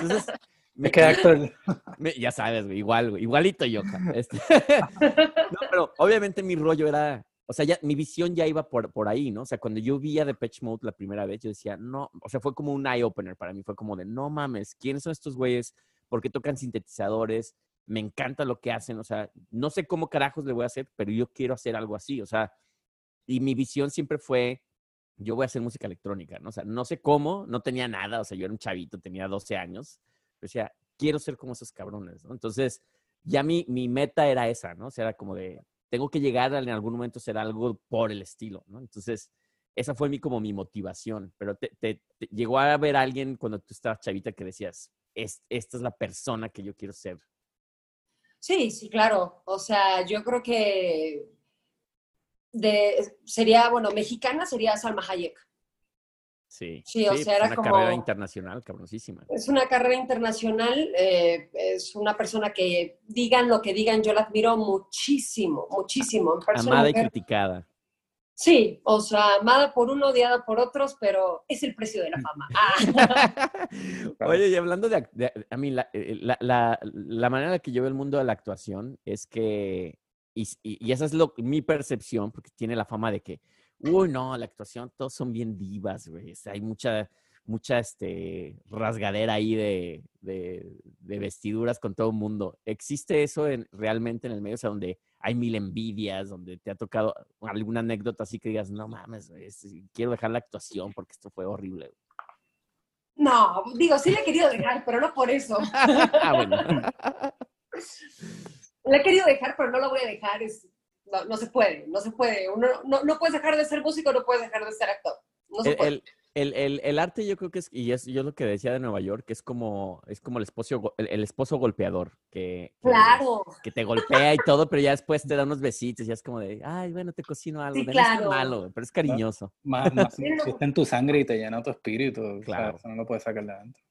Entonces, me- Es que actor, me- ya sabes, güey, igual, güey, igualito yo. este. no, pero obviamente mi rollo era, o sea, ya mi visión ya iba por, por ahí, ¿no? O sea, cuando yo vi a Depeche Mode la primera vez, yo decía, no, o sea, fue como un eye-opener para mí, fue como de, no mames, ¿quiénes son estos güeyes? ¿Por qué tocan sintetizadores? Me encanta lo que hacen, o sea, no sé cómo carajos le voy a hacer, pero yo quiero hacer algo así, o sea, y mi visión siempre fue, yo voy a hacer música electrónica, ¿no? O sea, no sé cómo, no tenía nada, o sea, yo era un chavito, tenía 12 años, decía, quiero ser como esos cabrones, ¿no? Entonces, ya mi, mi meta era esa, ¿no? O sea, era como de, tengo que llegar a en algún momento a ser algo por el estilo, ¿no? Entonces, esa fue mi, como mi motivación. Pero te, te- te- llegó a ver alguien cuando tú estabas chavita que decías, "Es- esta es la persona que yo quiero ser. Sí, sí, claro. O sea, yo creo que de, sería, bueno, mexicana sería Salma Hayek. Sí, Sí, o sea, era una como- carrera internacional, cabroncísima. Es una carrera internacional, eh, es una persona que digan lo que digan, yo la admiro muchísimo, muchísimo. Parece una Amada y criticada. Sí, o sea, amada por uno, odiada por otros, pero es el precio de la fama. Ah, Oye, y hablando de, a mí, la, eh, la, la- la manera en la que yo veo el mundo de la actuación es que, y, y- y esa es lo, mi percepción, porque tiene la fama de que, uy, no, la actuación, todos son bien divas, güey. o sea, hay mucha, mucha este, rasgadera ahí de, de, de vestiduras con todo el mundo. ¿Existe eso en, realmente en el medio? O sea, donde hay mil envidias, donde te ha tocado alguna anécdota así que digas, no mames, güey, es- quiero dejar la actuación porque esto fue horrible. güey"? no, digo, sí le he querido dejar, pero no por eso. ah, bueno. La he querido dejar, pero no la voy a dejar. Es, no, no se puede, no se puede. Uno, no, no puedes dejar de ser músico, no puedes dejar de ser actor. No se El, puede. el- el- el- el arte yo creo que es, y es yo lo que decía de Nueva York, que es como, es como el esposo, el, el esposo golpeador, que, que- claro, que te golpea y todo, pero ya después te da unos besitos y ya es como de, ay, bueno, te cocino algo, Sí, de no es tan claro. malo, pero es cariñoso. Más, más está en tu sangre y te llena tu espíritu. o sea, Claro. eso no lo puedes sacar de adentro.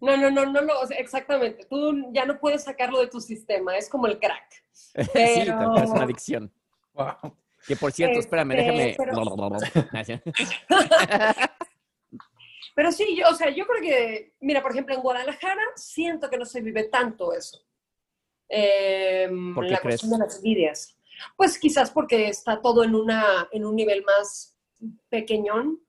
No, no, no, no, no, o sea, exactamente. Tú ya no puedes sacarlo de tu sistema, es como el crack. sí, Pero- cual, es una adicción. Wow. Que por cierto, espérame, déjame. Este, pero- Pero sí, yo, o sea, yo creo que, mira, por ejemplo, en Guadalajara siento que no se vive tanto eso. Eh, ¿Por qué la crees? cuestión de las envidias. Pues quizás porque está todo en, una, en un nivel más pequeñón.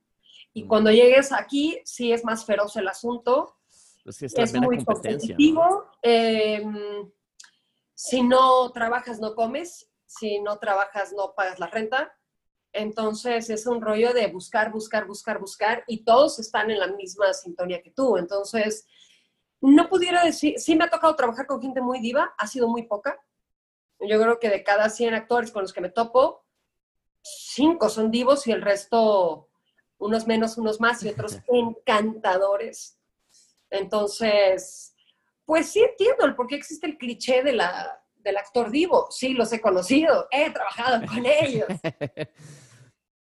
Y Mm. cuando llegues aquí, sí es más feroz el asunto. Pues es muy competitivo. eh, si no trabajas, no comes. Si no trabajas, no pagas la renta. Entonces es un rollo de buscar, buscar, buscar, buscar. Y todos están en la misma sintonía que tú. Entonces, no pudiera decir, sí me ha tocado trabajar con gente muy diva, ha sido muy poca. Yo creo que de cada 100 actores con los que me topo, cinco son divos y el resto, unos menos, unos más y otros encantadores. Entonces, pues sí entiendo el por qué existe el cliché de la, del actor divo. Sí, los he conocido, he trabajado con ellos.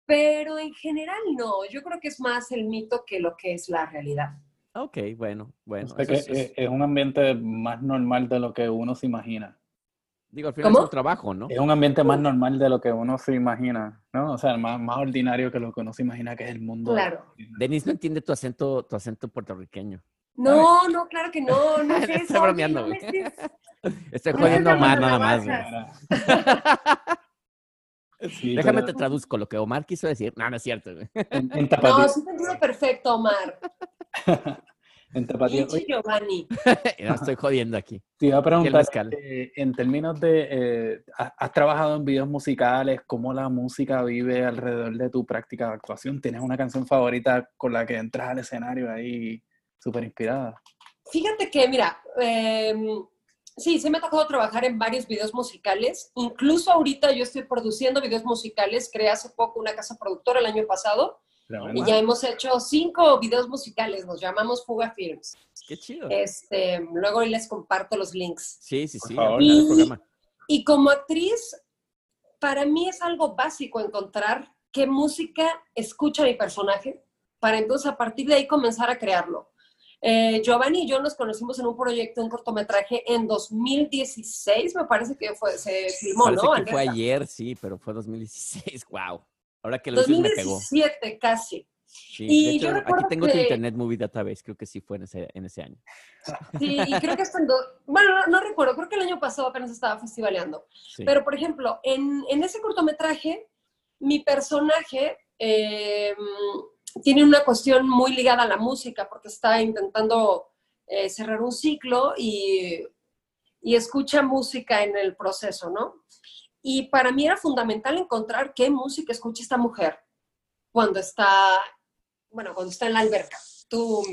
Pero en general no, yo creo que es más el mito que lo que es la realidad. ok, bueno, bueno. O sea que es- es- un ambiente más normal de lo que uno se imagina. digo, al final ¿Cómo? es un trabajo, ¿no? Es un ambiente más normal de lo que uno se imagina, ¿no? O sea, más, más ordinario que lo que uno se imagina que es el mundo. Claro. Denise no entiende tu acento, tu acento puertorriqueño. No, no, claro que no, no es Estoy eso. oye, bromeando, no me güey. estés- Estoy No jodiendo Omar nada más, güey. navajas. Sí, Déjame te pero traduzco lo que Omar quiso decir. No, no es cierto. güey. en, en No, sí te entiendo perfecto, Omar. en oye, Giovanni. no estoy jodiendo aquí. te iba a preguntar, eh, en términos de, eh, has trabajado en videos musicales, ¿cómo la música vive alrededor de tu práctica de actuación? ¿Tienes una canción favorita con la que entras al escenario ahí súper inspirada? Fíjate que, mira, eh, sí, sí me ha tocado trabajar en varios videos musicales. Incluso ahorita yo estoy produciendo videos musicales. Creé hace poco una casa productora el año pasado y ya hemos hecho cinco videos musicales. Nos llamamos Fuga Films. Qué chido. Este, luego les comparto los links. Sí, sí, Por sí. favor. Y- programa. Y como actriz, para mí es algo básico encontrar qué música escucha mi personaje para entonces a partir de ahí comenzar a crearlo. Eh, Giovanni y yo nos conocimos en un proyecto, un cortometraje en 2016, me parece que fue, se filmó, Parece ¿no? que fue ayer, sí, pero fue 2016. Wow. Ahora que lo dices me pegó. 2017 casi. Sí, Y de hecho, yo aquí tengo tu Internet Movie Database, creo que sí fue en ese, en ese año. Sí, y creo que hasta en do- bueno, no, no recuerdo, creo que el año pasado apenas estaba festivaleando. Sí. Pero, por ejemplo, en, en ese cortometraje, mi personaje eh, tiene una cuestión muy ligada a la música, porque está intentando eh, cerrar un ciclo y, y escucha música en el proceso, ¿no? Y para mí era fundamental encontrar qué música escucha esta mujer cuando está, bueno, cuando está en la alberca. Tú,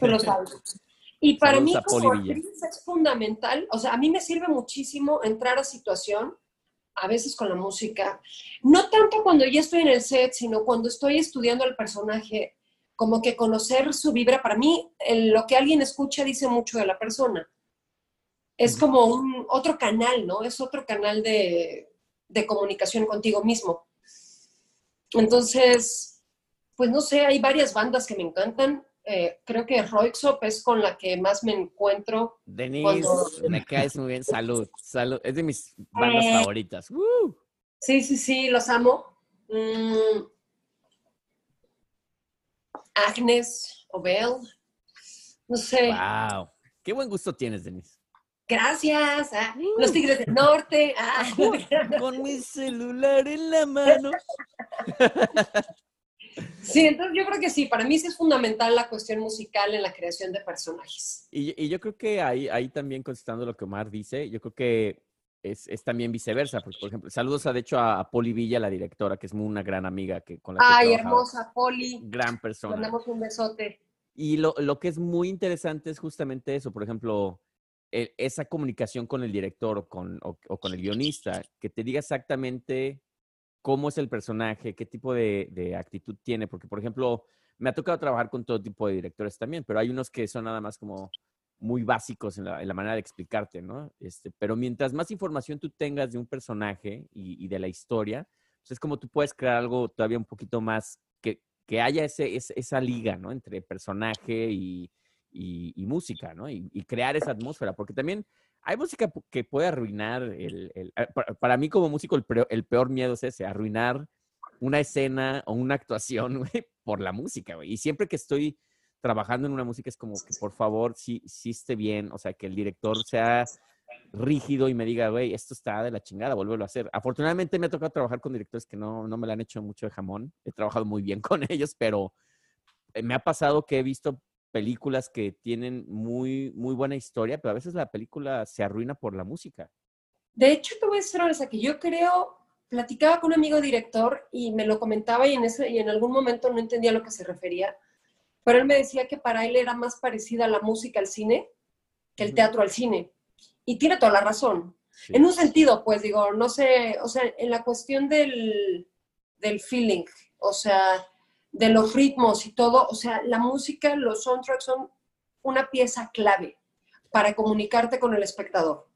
lo sabes. Y para Saludos mí como actriz es fundamental, o sea, a mí me sirve muchísimo entrar a situación a veces con la música, no tanto cuando ya estoy en el set, sino cuando estoy estudiando el personaje, como que conocer su vibra, para mí lo que alguien escucha dice mucho de la persona. Es como un otro canal, ¿no? Es otro canal de, de comunicación contigo mismo. Entonces, pues no sé, hay varias bandas que me encantan. Eh, creo que Roixop es con la que más me encuentro. Denise, me caes muy bien. Salud, salud. Es de mis bandas eh, favoritas. Sí, sí, sí, los amo. Mm. Agnes, Obel, no sé. Wow, qué buen gusto tienes, Denise. Gracias. Ah, los Tigres del Norte. Ah. Con mi celular en la mano. Sí, entonces yo creo que sí, para mí sí es fundamental la cuestión musical en la creación de personajes. Y, yo creo que ahí, ahí también contestando lo que Omar dice, yo creo que es, también viceversa, porque por ejemplo, saludos a, de hecho a, Poli Villa, la directora, que es una gran amiga que con la que Ay, hermosa Poli. Gran persona. Mandamos un besote. Y lo, lo que es muy interesante es justamente eso, por ejemplo, e, esa comunicación con el director o con, o con el guionista, que te diga exactamente cómo es el personaje, qué tipo de, actitud tiene, porque por ejemplo, me ha tocado trabajar con todo tipo de directores también, pero hay unos que son nada más como muy básicos en la, manera de explicarte, ¿no? Este, pero mientras más información tú tengas de un personaje y, de la historia, pues es como tú puedes crear algo todavía un poquito más que, que haya ese, esa liga, ¿no? Entre personaje y, música, ¿no? Y, y, crear esa atmósfera, porque también hay música que puede arruinar el... Eh, para, mí como músico el peor, miedo es ese, arruinar una escena o una actuación, por la música, güey. Y siempre que estoy trabajando en una música es como que por favor, sí, sí esté bien, o sea, que el director sea rígido y me diga, güey, esto está de la chingada, vuélvelo a hacer. Afortunadamente me ha tocado trabajar con directores que no, no me la han hecho mucho de jamón. He trabajado muy bien con ellos, pero eh, me ha pasado que he visto películas que tienen muy, muy buena historia, pero a veces la película se arruina por la música. De hecho, te voy a decir una que yo creo, platicaba con un amigo director y me lo comentaba y en, ese, y en algún momento no entendía a lo que se refería, pero él me decía que para él era más parecida la música al cine que el teatro al cine. Y tiene toda la razón. En un sentido, pues digo, no sé, o sea, en la cuestión del, del feeling, o sea, de los ritmos y todo, o sea, la música, los soundtracks son una pieza clave para comunicarte con el espectador.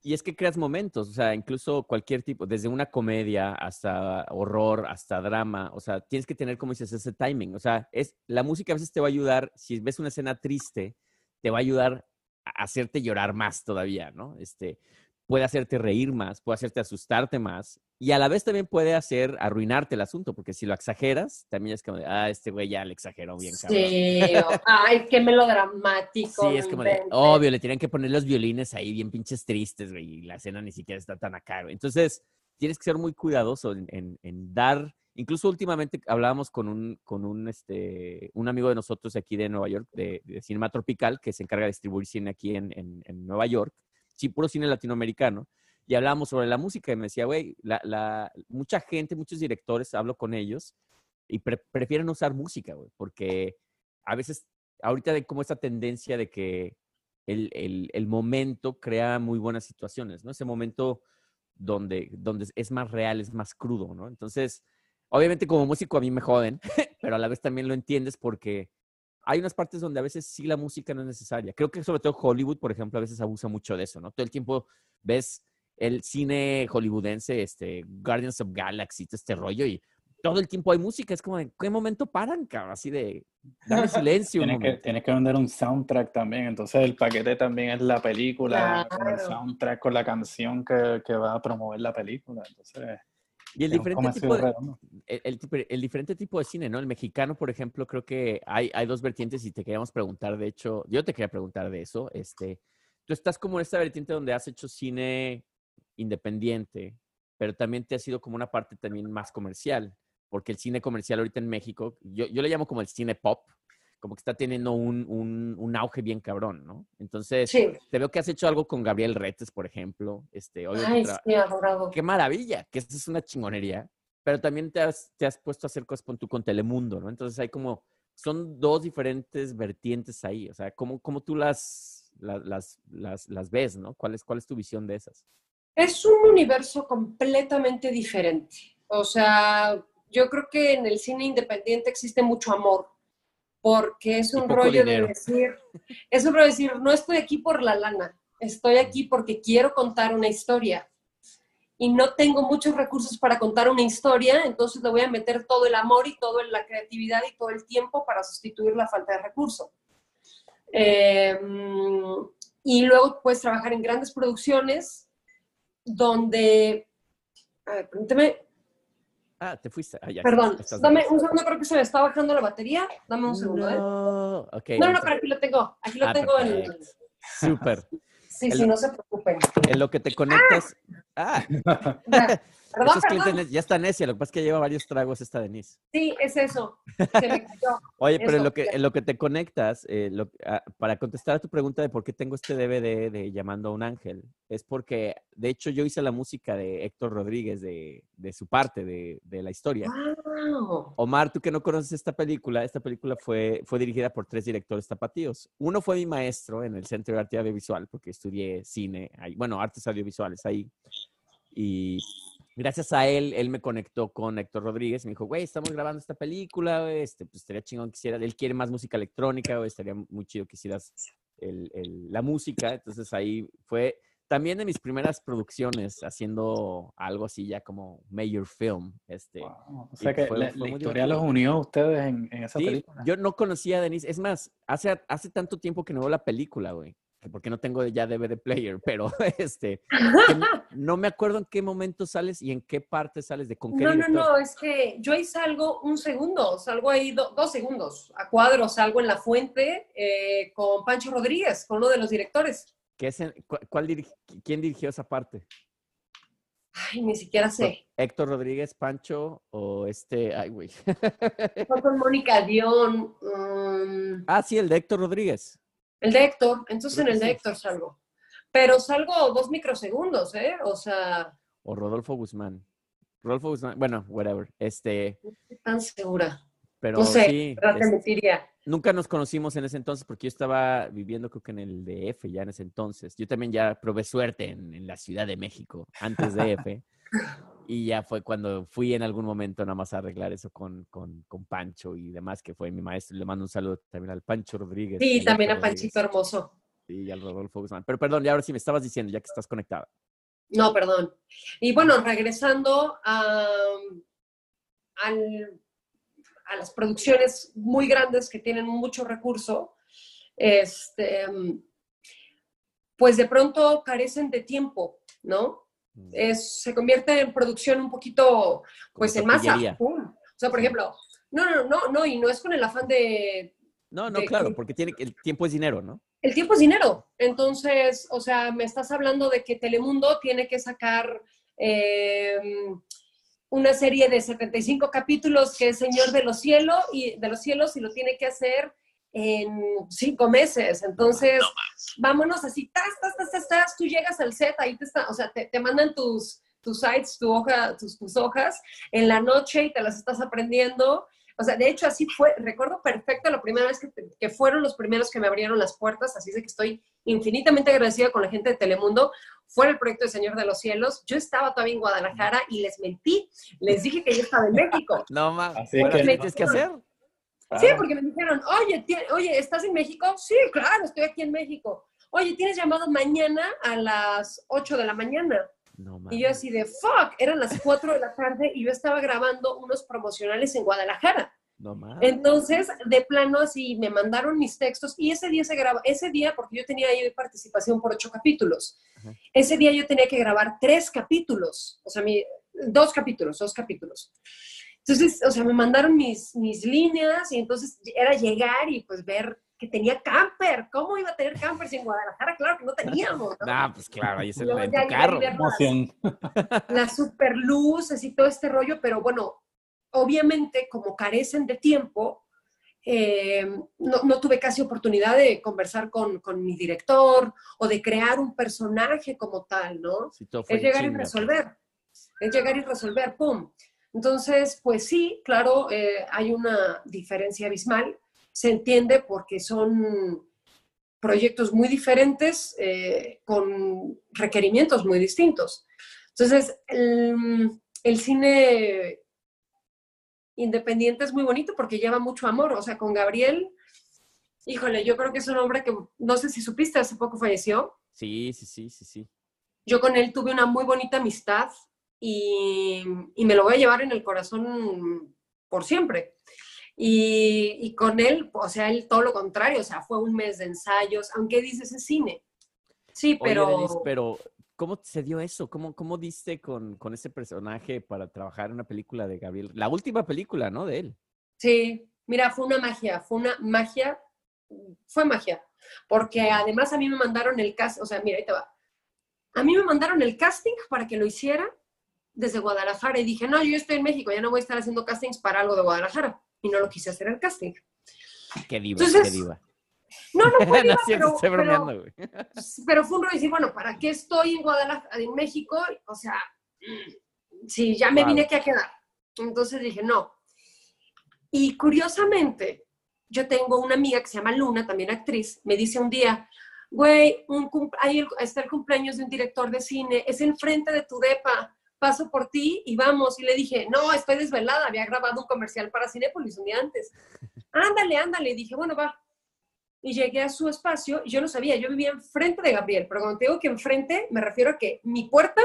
Y es que creas momentos, o sea, incluso cualquier tipo, desde una comedia hasta horror, hasta drama, o sea, tienes que tener, como dices, ese timing. O sea, es, la música a veces te va a ayudar, si ves una escena triste, te va a ayudar a hacerte llorar más todavía, ¿no? Este, puede hacerte reír más, puede hacerte asustarte más y a la vez también puede hacer arruinarte el asunto, porque si lo exageras, también es como de, ah, este güey ya le exageró bien, cabrón. Sí, ay, qué melodramático. Sí, es como de, obvio, le tienen que poner los violines ahí bien pinches tristes, güey, y la escena ni siquiera está tan acá, güey. Entonces, tienes que ser muy cuidadoso en, dar, incluso últimamente hablábamos con un, con un, este, un amigo de nosotros aquí de Nueva York, de, de Cinema Tropical, que se encarga de distribuir cine aquí en, en Nueva York, sí, puro cine latinoamericano, y hablábamos sobre la música y me decía, güey, la, mucha gente, muchos directores, hablo con ellos y prefieren usar música, güey, porque a veces, ahorita hay como esta tendencia de que el, el, momento crea muy buenas situaciones, ¿no? Ese momento donde, donde es más real, es más crudo, ¿no? Entonces, obviamente como músico a mí me joden, pero a la vez también lo entiendes porque hay unas partes donde a veces sí la música no es necesaria. Creo que sobre todo Hollywood, por ejemplo, a veces abusa mucho de eso, ¿no? Todo el tiempo ves el cine hollywoodense, este, Guardians of Galaxy, todo este rollo, y todo el tiempo hay música. Es como, ¿en qué momento paran, cabrón? Así de, dame silencio. tienes, que, tienes que vender un soundtrack también, entonces el paquete también es la película, con el soundtrack, con la canción que, que va a promover la película. Entonces... Y el diferente, tipo de, el, diferente tipo de cine, ¿no? El mexicano, por ejemplo, creo que hay, hay dos vertientes y te queríamos preguntar, de hecho, yo te quería preguntar de eso. Este, tú estás como en esta vertiente donde has hecho cine independiente, pero también te ha sido como una parte también más comercial, porque el cine comercial ahorita en México, yo, yo le llamo como el cine pop, como que está teniendo un, un, un, auge bien cabrón, ¿no? Entonces, te veo que has hecho algo con Gabriel Retes, por ejemplo. Este, Ay, sí, adorado. Qué maravilla, que esa es una chingonería. Pero también te has, te has puesto a hacer cosas con tu con Telemundo, ¿no? Entonces hay como, son dos diferentes vertientes ahí. O sea, ¿cómo, cómo tú las, las, las, las, ves, ¿no? ¿Cuál es, ¿Cuál es tu visión de esas? Es un universo completamente diferente. O sea, yo creo que en el cine independiente existe mucho amor, porque es un rollo dinero. de decir, es un rollo de decir, no estoy aquí por la lana, estoy aquí porque quiero contar una historia. Y no tengo muchos recursos para contar una historia, entonces le voy a meter todo el amor y toda la creatividad y todo el tiempo para sustituir la falta de recursos. Eh, y luego puedes trabajar en grandes producciones donde, a ver, permíteme, Ah, te fuiste. Ah, ya, perdón, dame un segundo, creo que se me está bajando la batería. Dame un segundo, ¿eh? No, ok. No, no, pero aquí lo tengo. Aquí lo Ah, tengo en. Súper. Sí, El- sí, no se preocupen. En lo que te conectas. Ah, Ya. Perdón, perdón. ya está necia. Lo que pasa es que lleva varios tragos esta Denise. Sí, es eso. Se me cayó. Oye, pero en lo que, en lo que te conectas, eh, lo- ah, para contestar a tu pregunta de por qué tengo este DVD de Llamando a un Ángel, es porque, de hecho, yo hice la música de Héctor Rodríguez, de, de su parte de, de la historia. Wow. Omar, tú que no conoces esta película, esta película fue, fue dirigida por tres directores tapatíos. Uno fue mi maestro en el Centro de Arte Audiovisual, porque estudié cine, ahí, bueno, artes audiovisuales ahí. Y gracias a él, él me conectó con Héctor Rodríguez. Me dijo, güey, estamos grabando esta película, güey, este, pues estaría chingón que hicieras. Él quiere más música electrónica, güey, estaría muy chido que hicieras el- el- la música. Entonces ahí fue también de mis primeras producciones haciendo algo así ya como major film. Este, Wow, O sea que fue- la, fue la muy historia los unió a ustedes en, en esa Sí, película. yo no conocía a Denise. Es más, hace, hace tanto tiempo que no veo la película, güey. Que Porque no tengo ya DVD player, pero este, no, me acuerdo en qué momento sales y en qué parte sales, de con qué No, no, director. no, es que yo ahí salgo un segundo, salgo ahí do- dos segundos, a cuadro, salgo en la fuente eh, con Pancho Rodríguez, con uno de los directores. ¿Qué es en- cu- cuál dirigi- ¿Quién dirigió esa parte? Ay, ni siquiera sé. ¿Héctor Rodríguez, Pancho o este? Ay, güey. Fue con Mónica Dion, mm, ah, sí, el de Héctor Rodríguez. El de Héctor, entonces en el de. Héctor salgo. Pero salgo dos microsegundos, ¿eh? O sea, O Rodolfo Guzmán. Rodolfo Guzmán, bueno, whatever. Este, no estoy tan segura. pero No sé. Nunca nos conocimos en ese entonces porque yo estaba viviendo creo que en el DF ya en ese entonces. Yo también ya probé suerte en, en la Ciudad de México, antes de DF. y ya fue cuando fui en algún momento nada más a arreglar eso con, con, con Pancho y demás, que fue mi maestro. Le mando un saludo también al Pancho Rodríguez. Sí, también a Panchito Hermoso. Y al Rodolfo Guzmán. Pero perdón, ya ahora sí me estabas diciendo, ya que estás conectada. No, perdón. Y bueno, regresando a, al- a las producciones muy grandes que tienen mucho recurso, este, pues de pronto carecen de tiempo, ¿no? Es, se convierte en producción un poquito, pues en masa. O sea, por ejemplo, no, no, no, no, y no es con el afán de, No, no, de claro, que- porque tiene, el tiempo es dinero, ¿no? el tiempo es dinero. Entonces, o sea, me estás hablando de que Telemundo tiene que sacar eh, una serie de 75 capítulos que es Señor de los Cielos y de los cielos y lo tiene que hacer en cinco meses. Entonces, vámonos así, tas, tas, tas, tas, tas, tú llegas al set, ahí te está, o sea, te, te mandan tus, tus sites, tu hoja, tus, tus hojas en la noche y te las estás aprendiendo. O sea, de hecho, así fue, recuerdo perfecto la primera vez que, que fueron los primeros que me abrieron las puertas, así es de que estoy infinitamente agradecida con la gente de Telemundo. Fue el proyecto de Señor de los Cielos. Yo estaba todavía en Guadalajara y les mentí. Les dije que yo estaba en México. No, que- ¿qué tienes que hacer? Sí, Ah, porque me dijeron, oye, oye, ¿estás en México? Sí, claro, estoy aquí en México. Oye, ¿tienes llamado mañana a las 8 de la mañana? No, Y yo así de, fuck, eran las 4 de la tarde y yo estaba grabando unos promocionales en Guadalajara. No. Entonces, de plano, así me mandaron mis textos y ese día se graba, ese día, porque yo tenía ahí participación por ocho capítulos, Ajá. ese día yo tenía que grabar tres capítulos, o sea, mi, dos capítulos, dos capítulos. Entonces, o sea, me mandaron mis, mis líneas y entonces era llegar y pues ver que tenía camper. ¿Cómo iba a tener campers en Guadalajara? Claro que no teníamos, ¿no? Nah, pues claro, ahí es el, llegué carro. emoción. las super luces y todo este rollo, pero bueno, obviamente como carecen de tiempo, eh, no, no tuve casi oportunidad de conversar con, con mi director o de crear un personaje como tal, ¿no? Fue Es llegar y chinga, pues. resolver, es llegar y resolver, ¡pum! Entonces, pues sí, claro, eh, hay una diferencia abismal, se entiende porque son proyectos muy diferentes eh, con requerimientos muy distintos. Entonces, el, el cine independiente es muy bonito porque lleva mucho amor. O sea, con Gabriel, híjole, yo creo que es un hombre que, no sé si supiste, hace poco falleció. Sí, sí, sí, sí, sí. Yo con él tuve una muy bonita amistad y, y me lo voy a llevar en el corazón por siempre. Y, y, con él, o sea, él todo lo contrario, o sea, fue un mes de ensayos, aunque dices es cine. Sí, pero... Oye, Denise, pero ¿cómo se dio eso? ¿Cómo, cómo diste con, con, ese personaje para trabajar en una película de Gabriel? La última película, ¿no? De él. Sí, mira, fue una magia, fue una magia, fue magia, porque además a mí me mandaron el cast, o sea, mira, ahí te va. A mí me mandaron el casting para que lo hiciera desde Guadalajara y dije, no, yo estoy en México, ya no voy a estar haciendo castings para algo de Guadalajara y no lo quise hacer el casting. Qué diva, Entonces, qué diva. No, no fue diva, no, pero, estoy bromeando, pero, pero, fue un rollo decir, bueno, ¿para qué estoy en Guadalajara, en México? O sea, si ya me wow. vine aquí a quedar. Entonces dije, no. Y curiosamente, yo tengo una amiga que se llama Luna, también actriz, me dice un día, güey, un, ahí está el cumpleaños de un director de cine, es enfrente de tu depa, paso por ti y vamos. Y le dije, no, estoy desvelada, había grabado un comercial para Cinépolis un día antes. Ándale, ándale. Y dije, bueno, va. Y llegué a su espacio y yo no sabía, yo vivía enfrente de Gabriel, pero cuando te digo que enfrente, me refiero a que mi puerta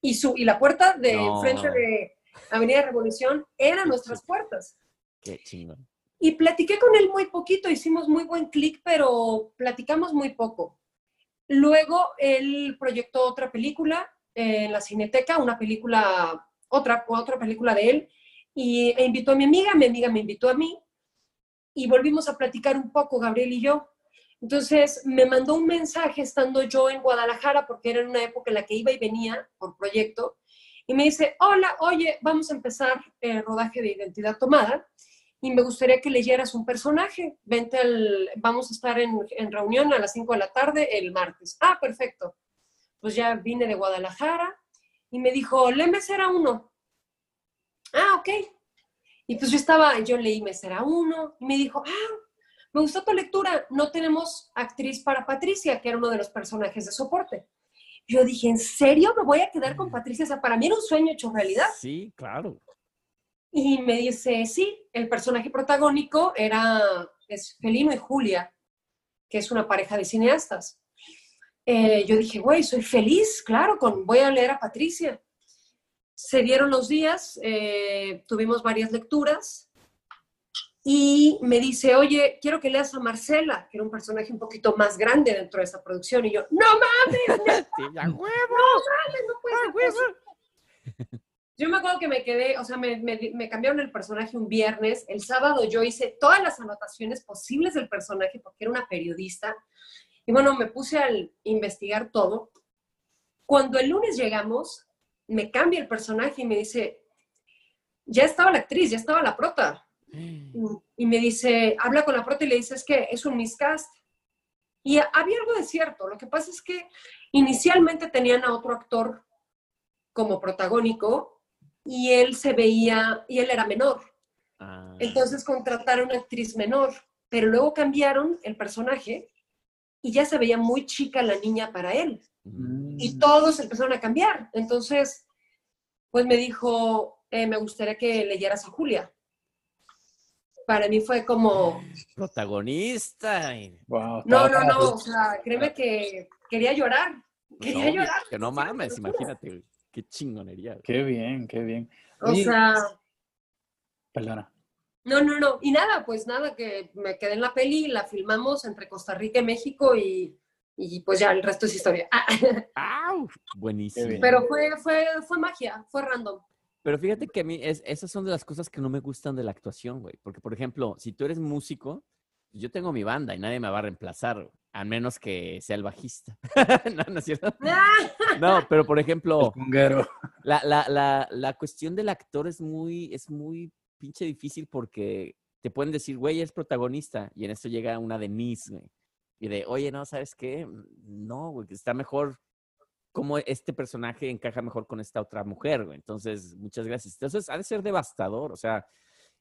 y, su, y la puerta de no. enfrente de Avenida Revolución eran nuestras puertas. Qué chingón. Y platiqué con él muy poquito, hicimos muy buen clic, pero platicamos muy poco. Luego él proyectó otra película en la Cineteca, una película, otra, otra película de él, y e invitó a mi amiga, mi amiga me invitó a mí, y volvimos a platicar un poco, Gabriel y yo. Entonces me mandó un mensaje estando yo en Guadalajara, porque era en una época en la que iba y venía por proyecto, y me dice, hola, oye, vamos a empezar el rodaje de Identidad Tomada, y me gustaría que leyeras un personaje. Vente al, vamos a estar en, en reunión a las 5 de la tarde el martes. Ah, perfecto pues ya vine de Guadalajara y me dijo, lee Mesera 1. Ah, ok. Y pues yo estaba, yo leí Mesera 1 y me dijo, ah, me gustó tu lectura, no tenemos actriz para Patricia, que era uno de los personajes de soporte. Yo dije, ¿en serio me voy a quedar con Patricia? O sea, para mí era un sueño hecho realidad. Sí, claro. Y me dice, sí, el personaje protagónico era, es Felino y Julia, que es una pareja de cineastas eh, yo dije, güey, soy feliz, claro, con, voy a leer a Patricia. Se dieron los días, eh, tuvimos varias lecturas y me dice, oye, quiero que leas a Marcela, que era un personaje un poquito más grande dentro de esa producción. Y yo, no mames, no, huevo. no mames, no puede ah. Yo me acuerdo que me quedé, o sea, me, me, me, cambiaron el personaje un viernes. El sábado yo hice todas las anotaciones posibles del personaje porque era una periodista. Y bueno, me puse a investigar todo. Cuando el lunes llegamos, me cambia el personaje y me dice, ya estaba la actriz, ya estaba la prota. Y me dice, habla con la prota y le dice, es que es un miscast. Y había algo de cierto. Lo que pasa es que inicialmente tenían a otro actor como protagónico y él se veía, y él era menor. Ah. Entonces contrataron a una actriz menor, pero luego cambiaron el personaje y ya se veía muy chica la niña para él. Mm. Y todos empezaron a cambiar. Entonces, pues me dijo, eh, me gustaría que leyeras a Julia. Para mí fue como... Protagonista. Wow, no, no, no, o sea, créeme que quería llorar. Quería no, llorar. Que no mames, imagínate. Qué chingonería. Qué bien, qué bien. O sea... Perdona. No, no, no. Y nada, pues nada, que me quedé en la peli, la filmamos entre Costa Rica y México y, y pues ya el resto es historia. ¡Au! Buenísimo. Pero fue, fue, fue magia, fue random. Pero fíjate que a mí es, esas son de las cosas que no me gustan de la actuación, güey. Porque, por ejemplo, si tú eres músico, yo tengo mi banda y nadie me va a reemplazar, a menos que sea el bajista. no, no es cierto. no, pero por ejemplo, la, la, la, la cuestión del actor es muy, es muy pinche difícil porque te pueden decir, güey, es protagonista. Y en esto llega una Denise, güey. Y de, oye, no, ¿sabes qué? No, güey, está mejor cómo este personaje encaja mejor con esta otra mujer, güey. Entonces, muchas gracias. Entonces, ha de ser devastador. O sea,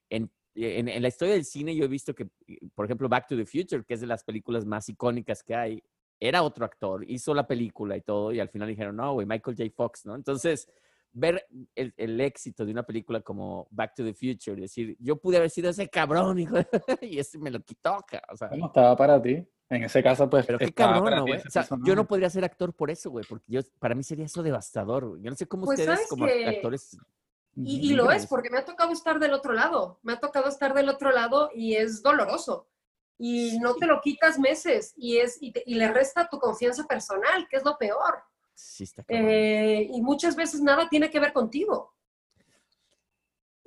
en en, en la historia del cine yo he visto que, por ejemplo, Back to the Future, que es de las películas más icónicas que hay, era otro actor, hizo la película y todo, y al final dijeron, no, güey, Michael J. Fox, ¿no? Entonces, ver el, el éxito de una película como Back to the Future, y decir, yo pude haber sido ese cabrón, hijo, y ese me lo quitó, o sea, Bueno, estaba para ti. En ese caso, pues. pero qué cabrón, ¿no, güey? O sea, yo no podría ser actor por eso, güey, porque yo, para mí sería eso devastador, güey. Yo no sé cómo Pues, ustedes ¿sabes como actores... Y, y lo es, porque me ha tocado estar del otro lado, me ha tocado estar del otro lado y es doloroso. Y no te lo quitas meses y, es, y, te- y le resta tu confianza personal, que es lo peor. Sí, está cabrón. Eh, y muchas veces nada tiene que ver contigo.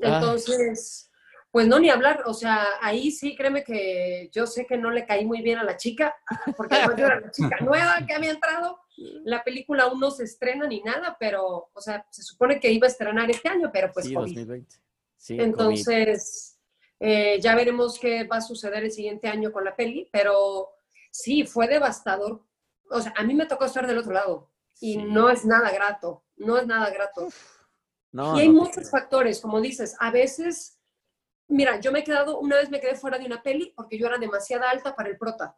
Ah. Entonces, pues no, ni hablar. O sea, ahí sí, créeme que yo sé que no le caí muy bien a la chica, porque además yo era la chica nueva que había entrado. La película aún no se estrena ni nada, pero, o sea, se supone que iba a estrenar este año, pero pues sí, COVID. 2020. Sí, COVID. Entonces, eh, ya veremos qué va a suceder el siguiente año con la peli, pero sí, fue devastador. O sea, a mí me tocó estar del otro lado y Sí. no es nada grato, no es nada grato. No, y hay no, muchos factores, como dices, a veces, mira, yo me he quedado, una vez me quedé fuera de una peli porque yo era demasiado alta para el prota.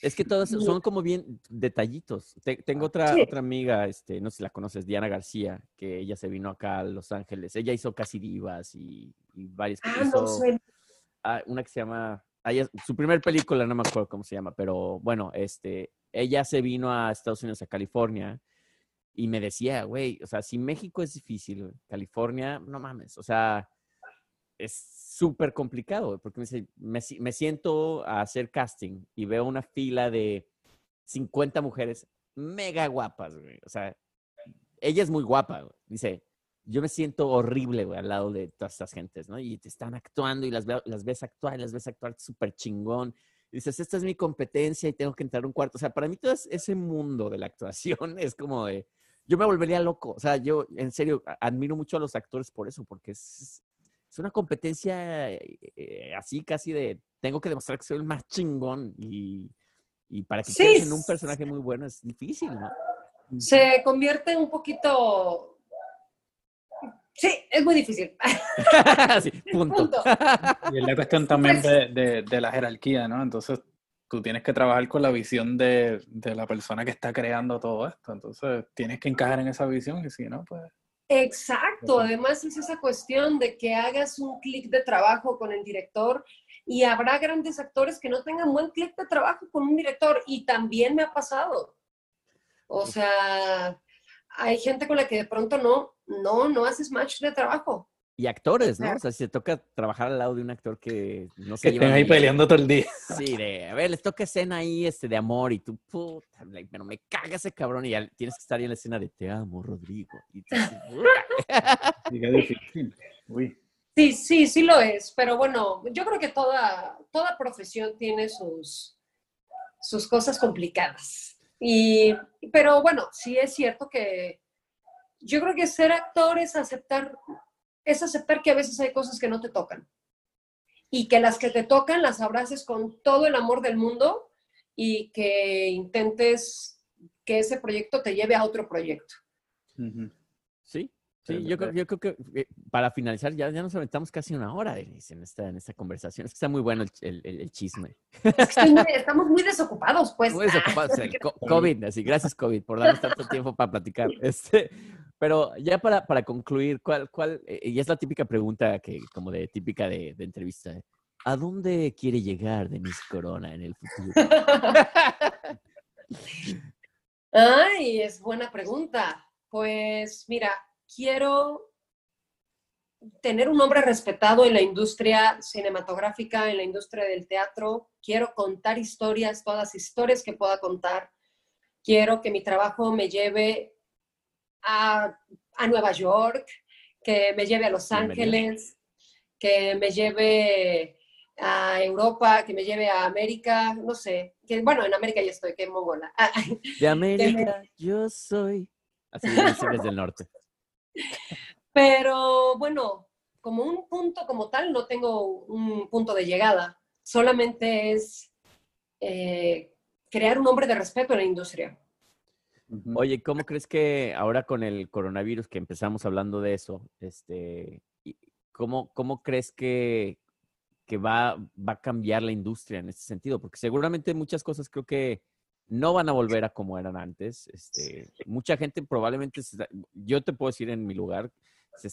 Es que todos Muy- son como bien detallitos. Te- tengo otra, Sí. otra amiga, este, no sé si la conoces, Diana García, que ella se vino acá a Los Ángeles. Ella hizo Casi Divas y, y varias Ah, hizo, no sé. ah, una que se llama, ah, su primer película, no me acuerdo cómo se llama, pero bueno, este, ella se vino a Estados Unidos, a California, y me decía, güey, o sea, si México es difícil, California, no mames, o sea, es súper complicado, porque me, me, me siento a hacer casting y veo una fila de 50 mujeres mega guapas, güey, o sea, ella es muy guapa, güey. dice, yo me siento horrible, güey, al lado de todas estas gentes, ¿no? Y te están actuando y las, las ves actuar y las ves actuar súper chingón. Y dices, esta es mi competencia y tengo que entrar a un cuarto. O sea, para mí todo es- ese mundo de la actuación es como de, yo me volvería loco. O sea, yo en serio admiro mucho a los actores por eso, porque es, es una competencia eh, eh, así casi de, tengo que demostrar que soy el más chingón y, y para que Sí. en un personaje muy bueno es difícil, ¿no? Se convierte un poquito... Sí, es muy difícil. Sí, punto. Punto. Y es la cuestión también de, de- de la jerarquía, ¿no? Entonces, tú tienes que trabajar con la visión de, de la persona que está creando todo esto. Entonces, tienes que encajar en esa visión y si no, pues... Exacto, además es esa cuestión de que hagas un clic de trabajo con el director y habrá grandes actores que no tengan buen clic de trabajo con un director y también me ha pasado. O sea, hay gente con la que de pronto no, no, no haces match de trabajo. Y actores, ¿no? O sea, si te toca trabajar al lado de un actor que no Que se estén lleva ahí peleando todo el día. Sí, de, a ver, les toca escena ahí este, de amor y tú, puta, like, pero me caga ese cabrón y ya tienes que estar ahí en la escena de te amo, Rodrigo. Y. Uy. Sí, sí, sí lo es, pero bueno, yo creo que toda, toda profesión tiene sus, sus cosas complicadas. Y, pero bueno, sí es cierto que yo creo que ser actor es aceptar, es aceptar que a veces hay cosas que no te tocan. Y que las que te tocan las abraces con todo el amor del mundo y que intentes que ese proyecto te lleve a otro proyecto. Sí, sí, yo creo, verdad. yo creo que eh, para finalizar ya, ya nos aventamos casi una hora, Denise, en esta, en esta conversación. Es que está muy bueno el, el- el- el chisme. Es que muy- estamos muy desocupados, pues. Muy desocupados, el COVID, así, gracias COVID por darnos tanto tiempo para platicar. Este, pero ya para, para concluir, ¿cuál, cuál, eh, y es la típica pregunta que, como de típica de, de entrevista, eh, ¿a dónde quiere llegar Denise Corona en el futuro? Ay, es buena pregunta. Pues mira, quiero tener un nombre respetado en la industria cinematográfica, en la industria del teatro. Quiero contar historias, todas historias que pueda contar. Quiero que mi trabajo me lleve a, a Nueva York, que me lleve a Los. Ángeles, que me lleve a Europa, que me lleve a América, no sé. Que, bueno, en América ya estoy, que mongola. Ah, De América, yo soy. Así dicen desde el norte. Pero bueno, como un punto como tal, no tengo un punto de llegada. Solamente es eh, crear un nombre de respeto en la industria. Oye, ¿cómo crees que ahora con el coronavirus, que empezamos hablando de eso, este, y- ¿cómo, cómo crees que, que va, va a cambiar la industria en ese sentido? Porque seguramente muchas cosas creo que no van a volver a como eran antes. Este, mucha gente probablemente, yo te puedo decir en mi lugar,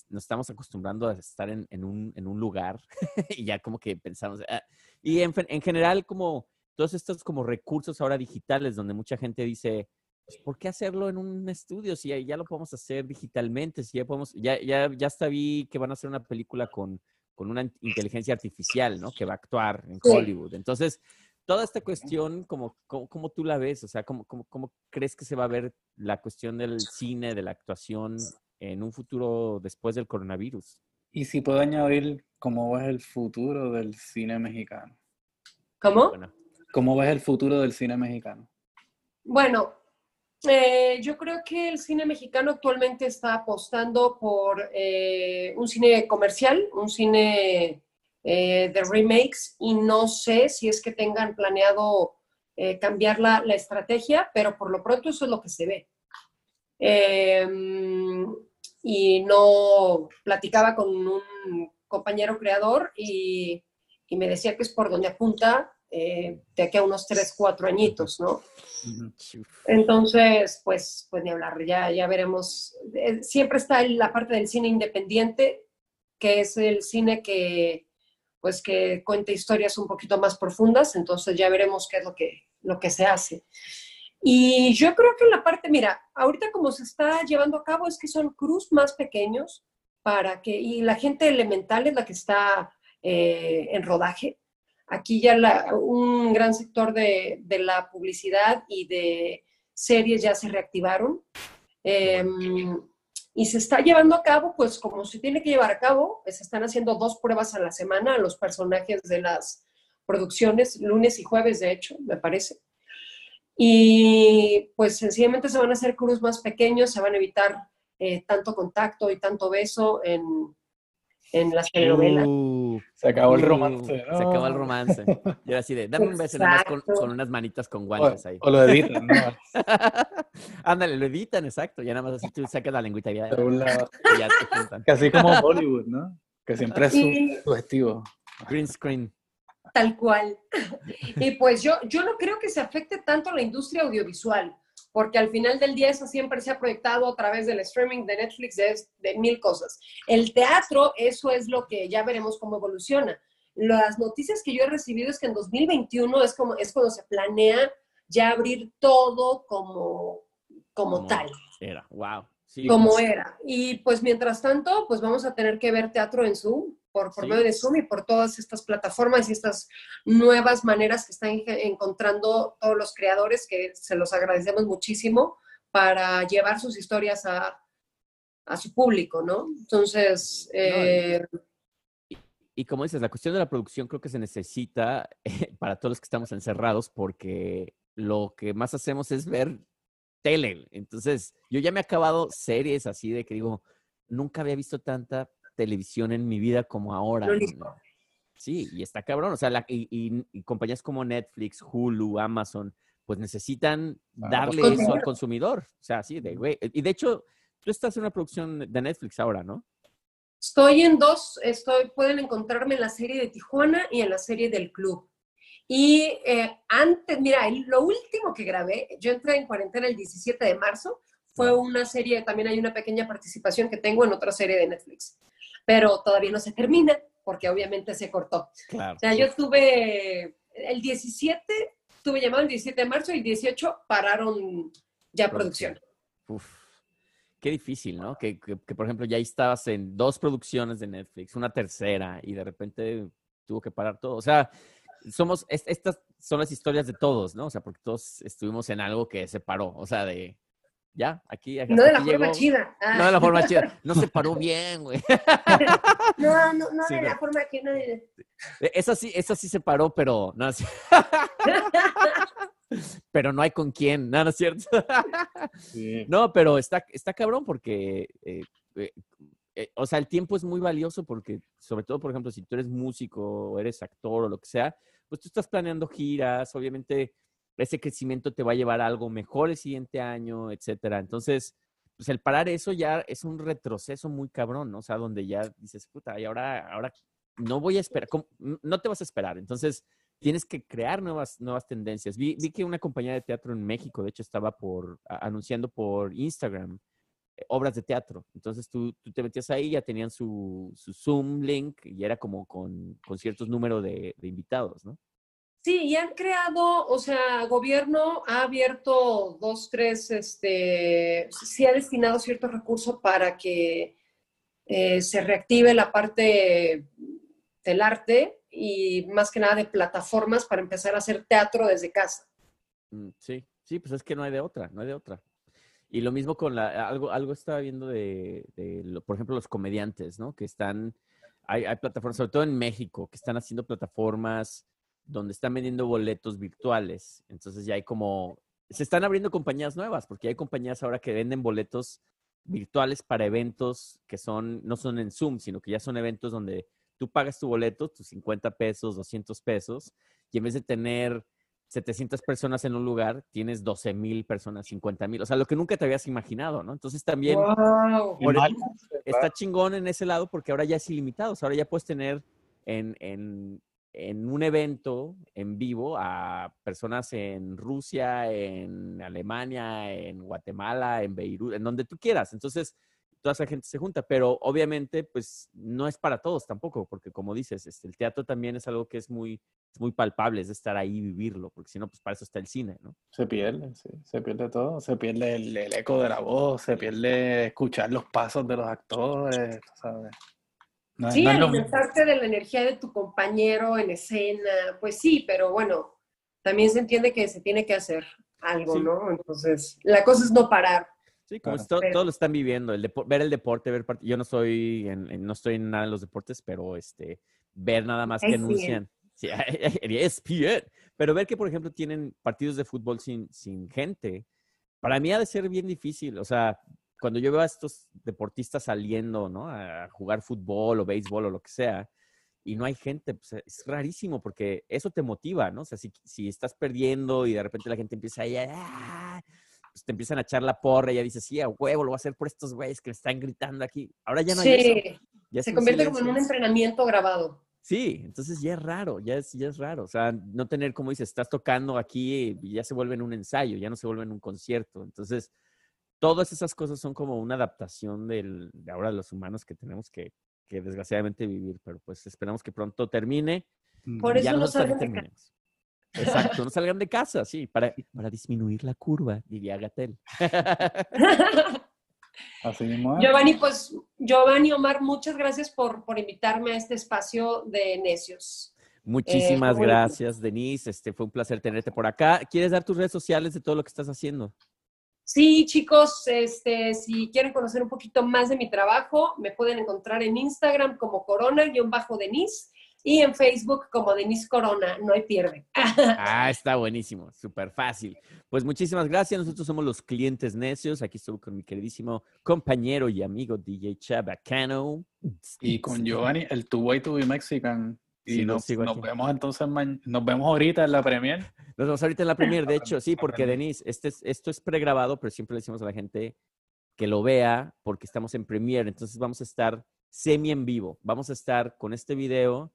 nos estamos acostumbrando a estar en, en, un, en un, lugar y ya como que pensamos, ah", y en, en, general como todos estos como recursos ahora digitales donde mucha gente dice, pues, ¿por qué hacerlo en un estudio si ya, lo podemos hacer digitalmente? Si ya podemos, ya, ya, ya hasta vi que van a hacer una película con, con una inteligencia artificial, ¿no? Que va a actuar en Hollywood. Entonces, toda esta cuestión, ¿cómo, cómo, tú la ves? O sea, ¿cómo, ¿cómo, cómo, crees que se va a ver la cuestión del cine, de la actuación en un futuro después del coronavirus? Y si puedo añadir, ¿cómo ves el futuro del cine mexicano? ¿Cómo? ¿Cómo ves el futuro del cine mexicano? Bueno, eh, yo creo que el cine mexicano actualmente está apostando por eh, un cine comercial, un cine eh, de remakes, y no sé si es que tengan planeado cambiar la, la, estrategia, pero por lo pronto eso es lo que se ve. Em, y no platicaba con un compañero creador y, y me decía que es por donde apunta eh, de aquí a unos 3, 4 añitos, ¿no? Entonces, pues, pues ni hablar, ya, ya veremos. Eh, siempre está la parte del cine independiente, que es el cine que, pues, que cuenta historias un poquito más profundas, entonces ya veremos qué es lo que, lo que se hace. Y yo creo que la parte, mira, ahorita como se está llevando a cabo es que son cruz más pequeños para que, y la gente elemental es la que está eh, en rodaje, Aquí ya un gran sector de, la publicidad y de series ya se reactivaron. Em, y se está llevando a cabo, pues como se tiene que llevar a cabo, se están haciendo dos pruebas a la semana a los personajes de las producciones, lunes y jueves, de hecho, me parece. Y pues sencillamente se van a hacer cruz más pequeños, se van a evitar eh, tanto contacto y tanto beso en, en las telenovelas. Uh, se acabó el uh, romance. Se acabó el romance. Yo así de, dame un beso con, unas manitas con guantes ahí. O lo editan, ¿no? Ándale, lo editan, exacto. Ya nada más así tú sacas la lengüita y ya, ya te juntan. Casi como Hollywood, ¿no? Que siempre es su, su Green screen. Tal cual. Y pues yo, yo no creo que se afecte tanto la industria audiovisual porque al final del día eso siempre se ha proyectado a través del streaming de Netflix de, mil cosas. El teatro, eso es lo que ya veremos cómo evoluciona. Las noticias que yo he recibido es que en 2021 es, como, es cuando se planea ya abrir todo como, como, tal. Era, wow. como era. Y pues mientras tanto, pues vamos a tener que ver teatro en Zoom por, por medio de Zoom y por todas estas plataformas y estas nuevas maneras que están encontrando todos los creadores, que se los agradecemos muchísimo, para llevar sus historias a, a su público, ¿no? Entonces... Eh, y, como dices, la cuestión de la producción creo que se necesita para todos los que estamos encerrados porque lo que más hacemos es ver tele. Entonces, yo ya me he acabado series así de que digo, nunca había visto tanta televisión en mi vida como ahora. Sí, y está cabrón. O sea, la, y, compañías como Netflix, Hulu, Amazon, pues necesitan darle eso al consumidor. O sea, sí, de güey. Y de hecho, tú estás en una producción de Netflix ahora, ¿no? Estoy en dos, estoy, pueden encontrarme en la serie de Tijuana y en la serie del club. Y eh, antes, mira, lo último que grabé, yo entré en cuarentena el 17 de marzo, fue una serie, también hay una pequeña participación que tengo en otra serie de Netflix pero todavía no se termina porque obviamente se cortó. O sea, yo tuve el 17, tuve llamado el 17 de marzo y el 18 pararon ya producción. Uf, qué difícil, ¿no? Que, que, por ejemplo ya estabas en dos producciones de Netflix, una tercera y de repente tuvo que parar todo. O sea, somos, estas son las historias de todos, ¿no? O sea, porque todos estuvimos en algo que se paró, o sea, de ya, aquí. no de la forma chida. Ah. No de la forma chida. No se paró bien, güey. no, no, no de la forma que no. E, esa sí, esa sí se paró, pero no. pero no hay con quién, no, no es cierto. No, pero está, está cabrón porque, eh, eh, eh, o sea, el tiempo es muy valioso porque, sobre todo, por ejemplo, si tú eres músico o eres actor o lo que sea, pues tú estás planeando giras, obviamente ese crecimiento te va a llevar a algo mejor el siguiente año, etcétera. Entonces, pues el parar eso ya es un retroceso muy cabrón, ¿no? O sea, donde ya dices, puta, y ahora, ahora no voy a esperar, ¿cómo? no te vas a esperar. Entonces, tienes que crear nuevas, nuevas tendencias. Vi, vi que una compañía de teatro en México, de hecho, estaba por, a- anunciando por Instagram eh, obras de teatro. Entonces tú, tú te metías ahí, ya tenían su, su Zoom link y era como con, con ciertos números de, de invitados, ¿no? Sí, y han creado, o sea, gobierno ha abierto dos, tres, este, sí ha destinado ciertos recursos para que eh, se reactive la parte del arte y más que nada de plataformas para empezar a hacer teatro desde casa. Mm, Sí, sí, pues es que no hay de otra, no hay de otra. Y lo mismo con la, algo, algo estaba viendo de, de por ejemplo, los comediantes, ¿no? Que están, hay, hay plataformas, sobre todo en México, que están haciendo plataformas donde están vendiendo boletos virtuales. Entonces ya hay como, se están abriendo compañías nuevas, porque hay compañías ahora que venden boletos virtuales para eventos que son, no son en Zoom, sino que ya son eventos donde tú pagas tu boleto, tus 50 pesos, 200 pesos, y en vez de tener 700 personas en un lugar, tienes 12 mil personas, 50 mil, o sea, lo que nunca te habías imaginado, ¿no? Entonces también ¡Wow! por- está chingón en ese lado porque ahora ya es ilimitado, o sea, ahora ya puedes tener en, en, en un evento en vivo a personas en Rusia, en Alemania, en Guatemala, en Beirut, en donde tú quieras. Entonces, toda esa gente se junta, pero obviamente, pues no es para todos tampoco, porque como dices, este, el teatro también es algo que es muy, es muy palpable, es de estar ahí y vivirlo, porque si no, pues para eso está el cine, ¿no? Se pierde, sí, se pierde todo, se pierde el, el eco de la voz, se pierde escuchar los pasos de los actores, ¿sabes? No, es- Sí, no es alimentarte de la energía de tu compañero en escena, pues sí, pero bueno, también se entiende que se tiene que hacer algo, Sí. ¿no? Entonces, la cosa es no parar. Sí, como Claro. todo- Pero- todos lo están viviendo, el ver el deporte, ver part- yo no soy en, en- no estoy en nada en los deportes, pero este ver nada más que anuncian. Sí, en ESPN. Pero ver que, por ejemplo, tienen partidos de fútbol sin, sin gente, para mí ha de ser bien difícil. O sea, cuando yo veo a estos deportistas saliendo, ¿no? A jugar fútbol o béisbol o lo que sea, y no hay gente, pues es rarísimo porque eso te motiva, ¿no? O sea, si, si estás perdiendo y de repente la gente empieza ahí, "Ah", pues te empiezan a echar la porra y ya dices, sí, a huevo, lo voy a hacer por estos güeyes que me están gritando aquí. Ahora ya no hay eso. Ya se convierte como en un entrenamiento grabado. Sí, entonces ya es raro, ya es, ya es raro. O sea, no tener, como dices, estás tocando aquí y ya se vuelve en un ensayo, ya no se vuelve en un concierto. Entonces, todas esas cosas son como una adaptación del, de ahora de los humanos que tenemos que, que desgraciadamente vivir, pero pues esperamos que pronto termine Por eso ya no salgan de terminemos. Exacto, no salgan de casa, sí, para, para disminuir la curva, diría Gatel. Así mismo es. Giovanni, pues, Giovanni Omar, muchas gracias por, por invitarme a este espacio de necios. Muchísimas bueno. gracias, Denise. Este fue un placer tenerte por acá. ¿Quieres dar tus redes sociales de todo lo que estás haciendo? Sí, chicos, este, si quieren conocer un poquito más de mi trabajo, me pueden encontrar en Instagram como corona-denise y en Facebook como Denise Corona, no hay pierde. Ah, está buenísimo, súper fácil. Pues muchísimas gracias. Nosotros somos los clientes necios. Aquí estuve con mi queridísimo compañero y amigo DJ Chabacano. Y con Giovanni, el Tu Way to Be Mexican. Y Sí, nos, sigo nos aquí. vemos entonces, nos vemos ahorita en la premier. Nos vemos ahorita en la premier, de hecho, sí, porque. Denise, este es- esto es pregrabado, pero siempre le decimos a la gente que lo vea porque estamos en premier. Entonces vamos a estar semi en vivo. Vamos a estar con este video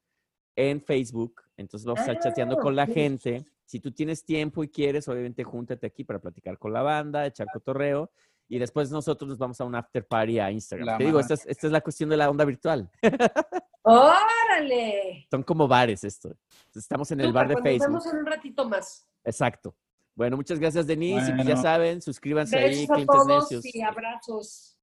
en Facebook. Entonces vamos a estar Ah, chateando con la gente. Si tú tienes tiempo y quieres, obviamente júntate aquí para platicar con la banda, echar cotorreo. Y después nosotros nos vamos a un after party a Instagram. La Te digo, esta es, esta es la cuestión de la onda virtual. ¡Órale! Son como bares esto. Estamos en el bar de Súper, pues Nos Facebook. vemos en un ratito más. Exacto. Bueno, muchas gracias, Denise. Y pues ya saben, suscríbanse ahí, a todos necios. y abrazos.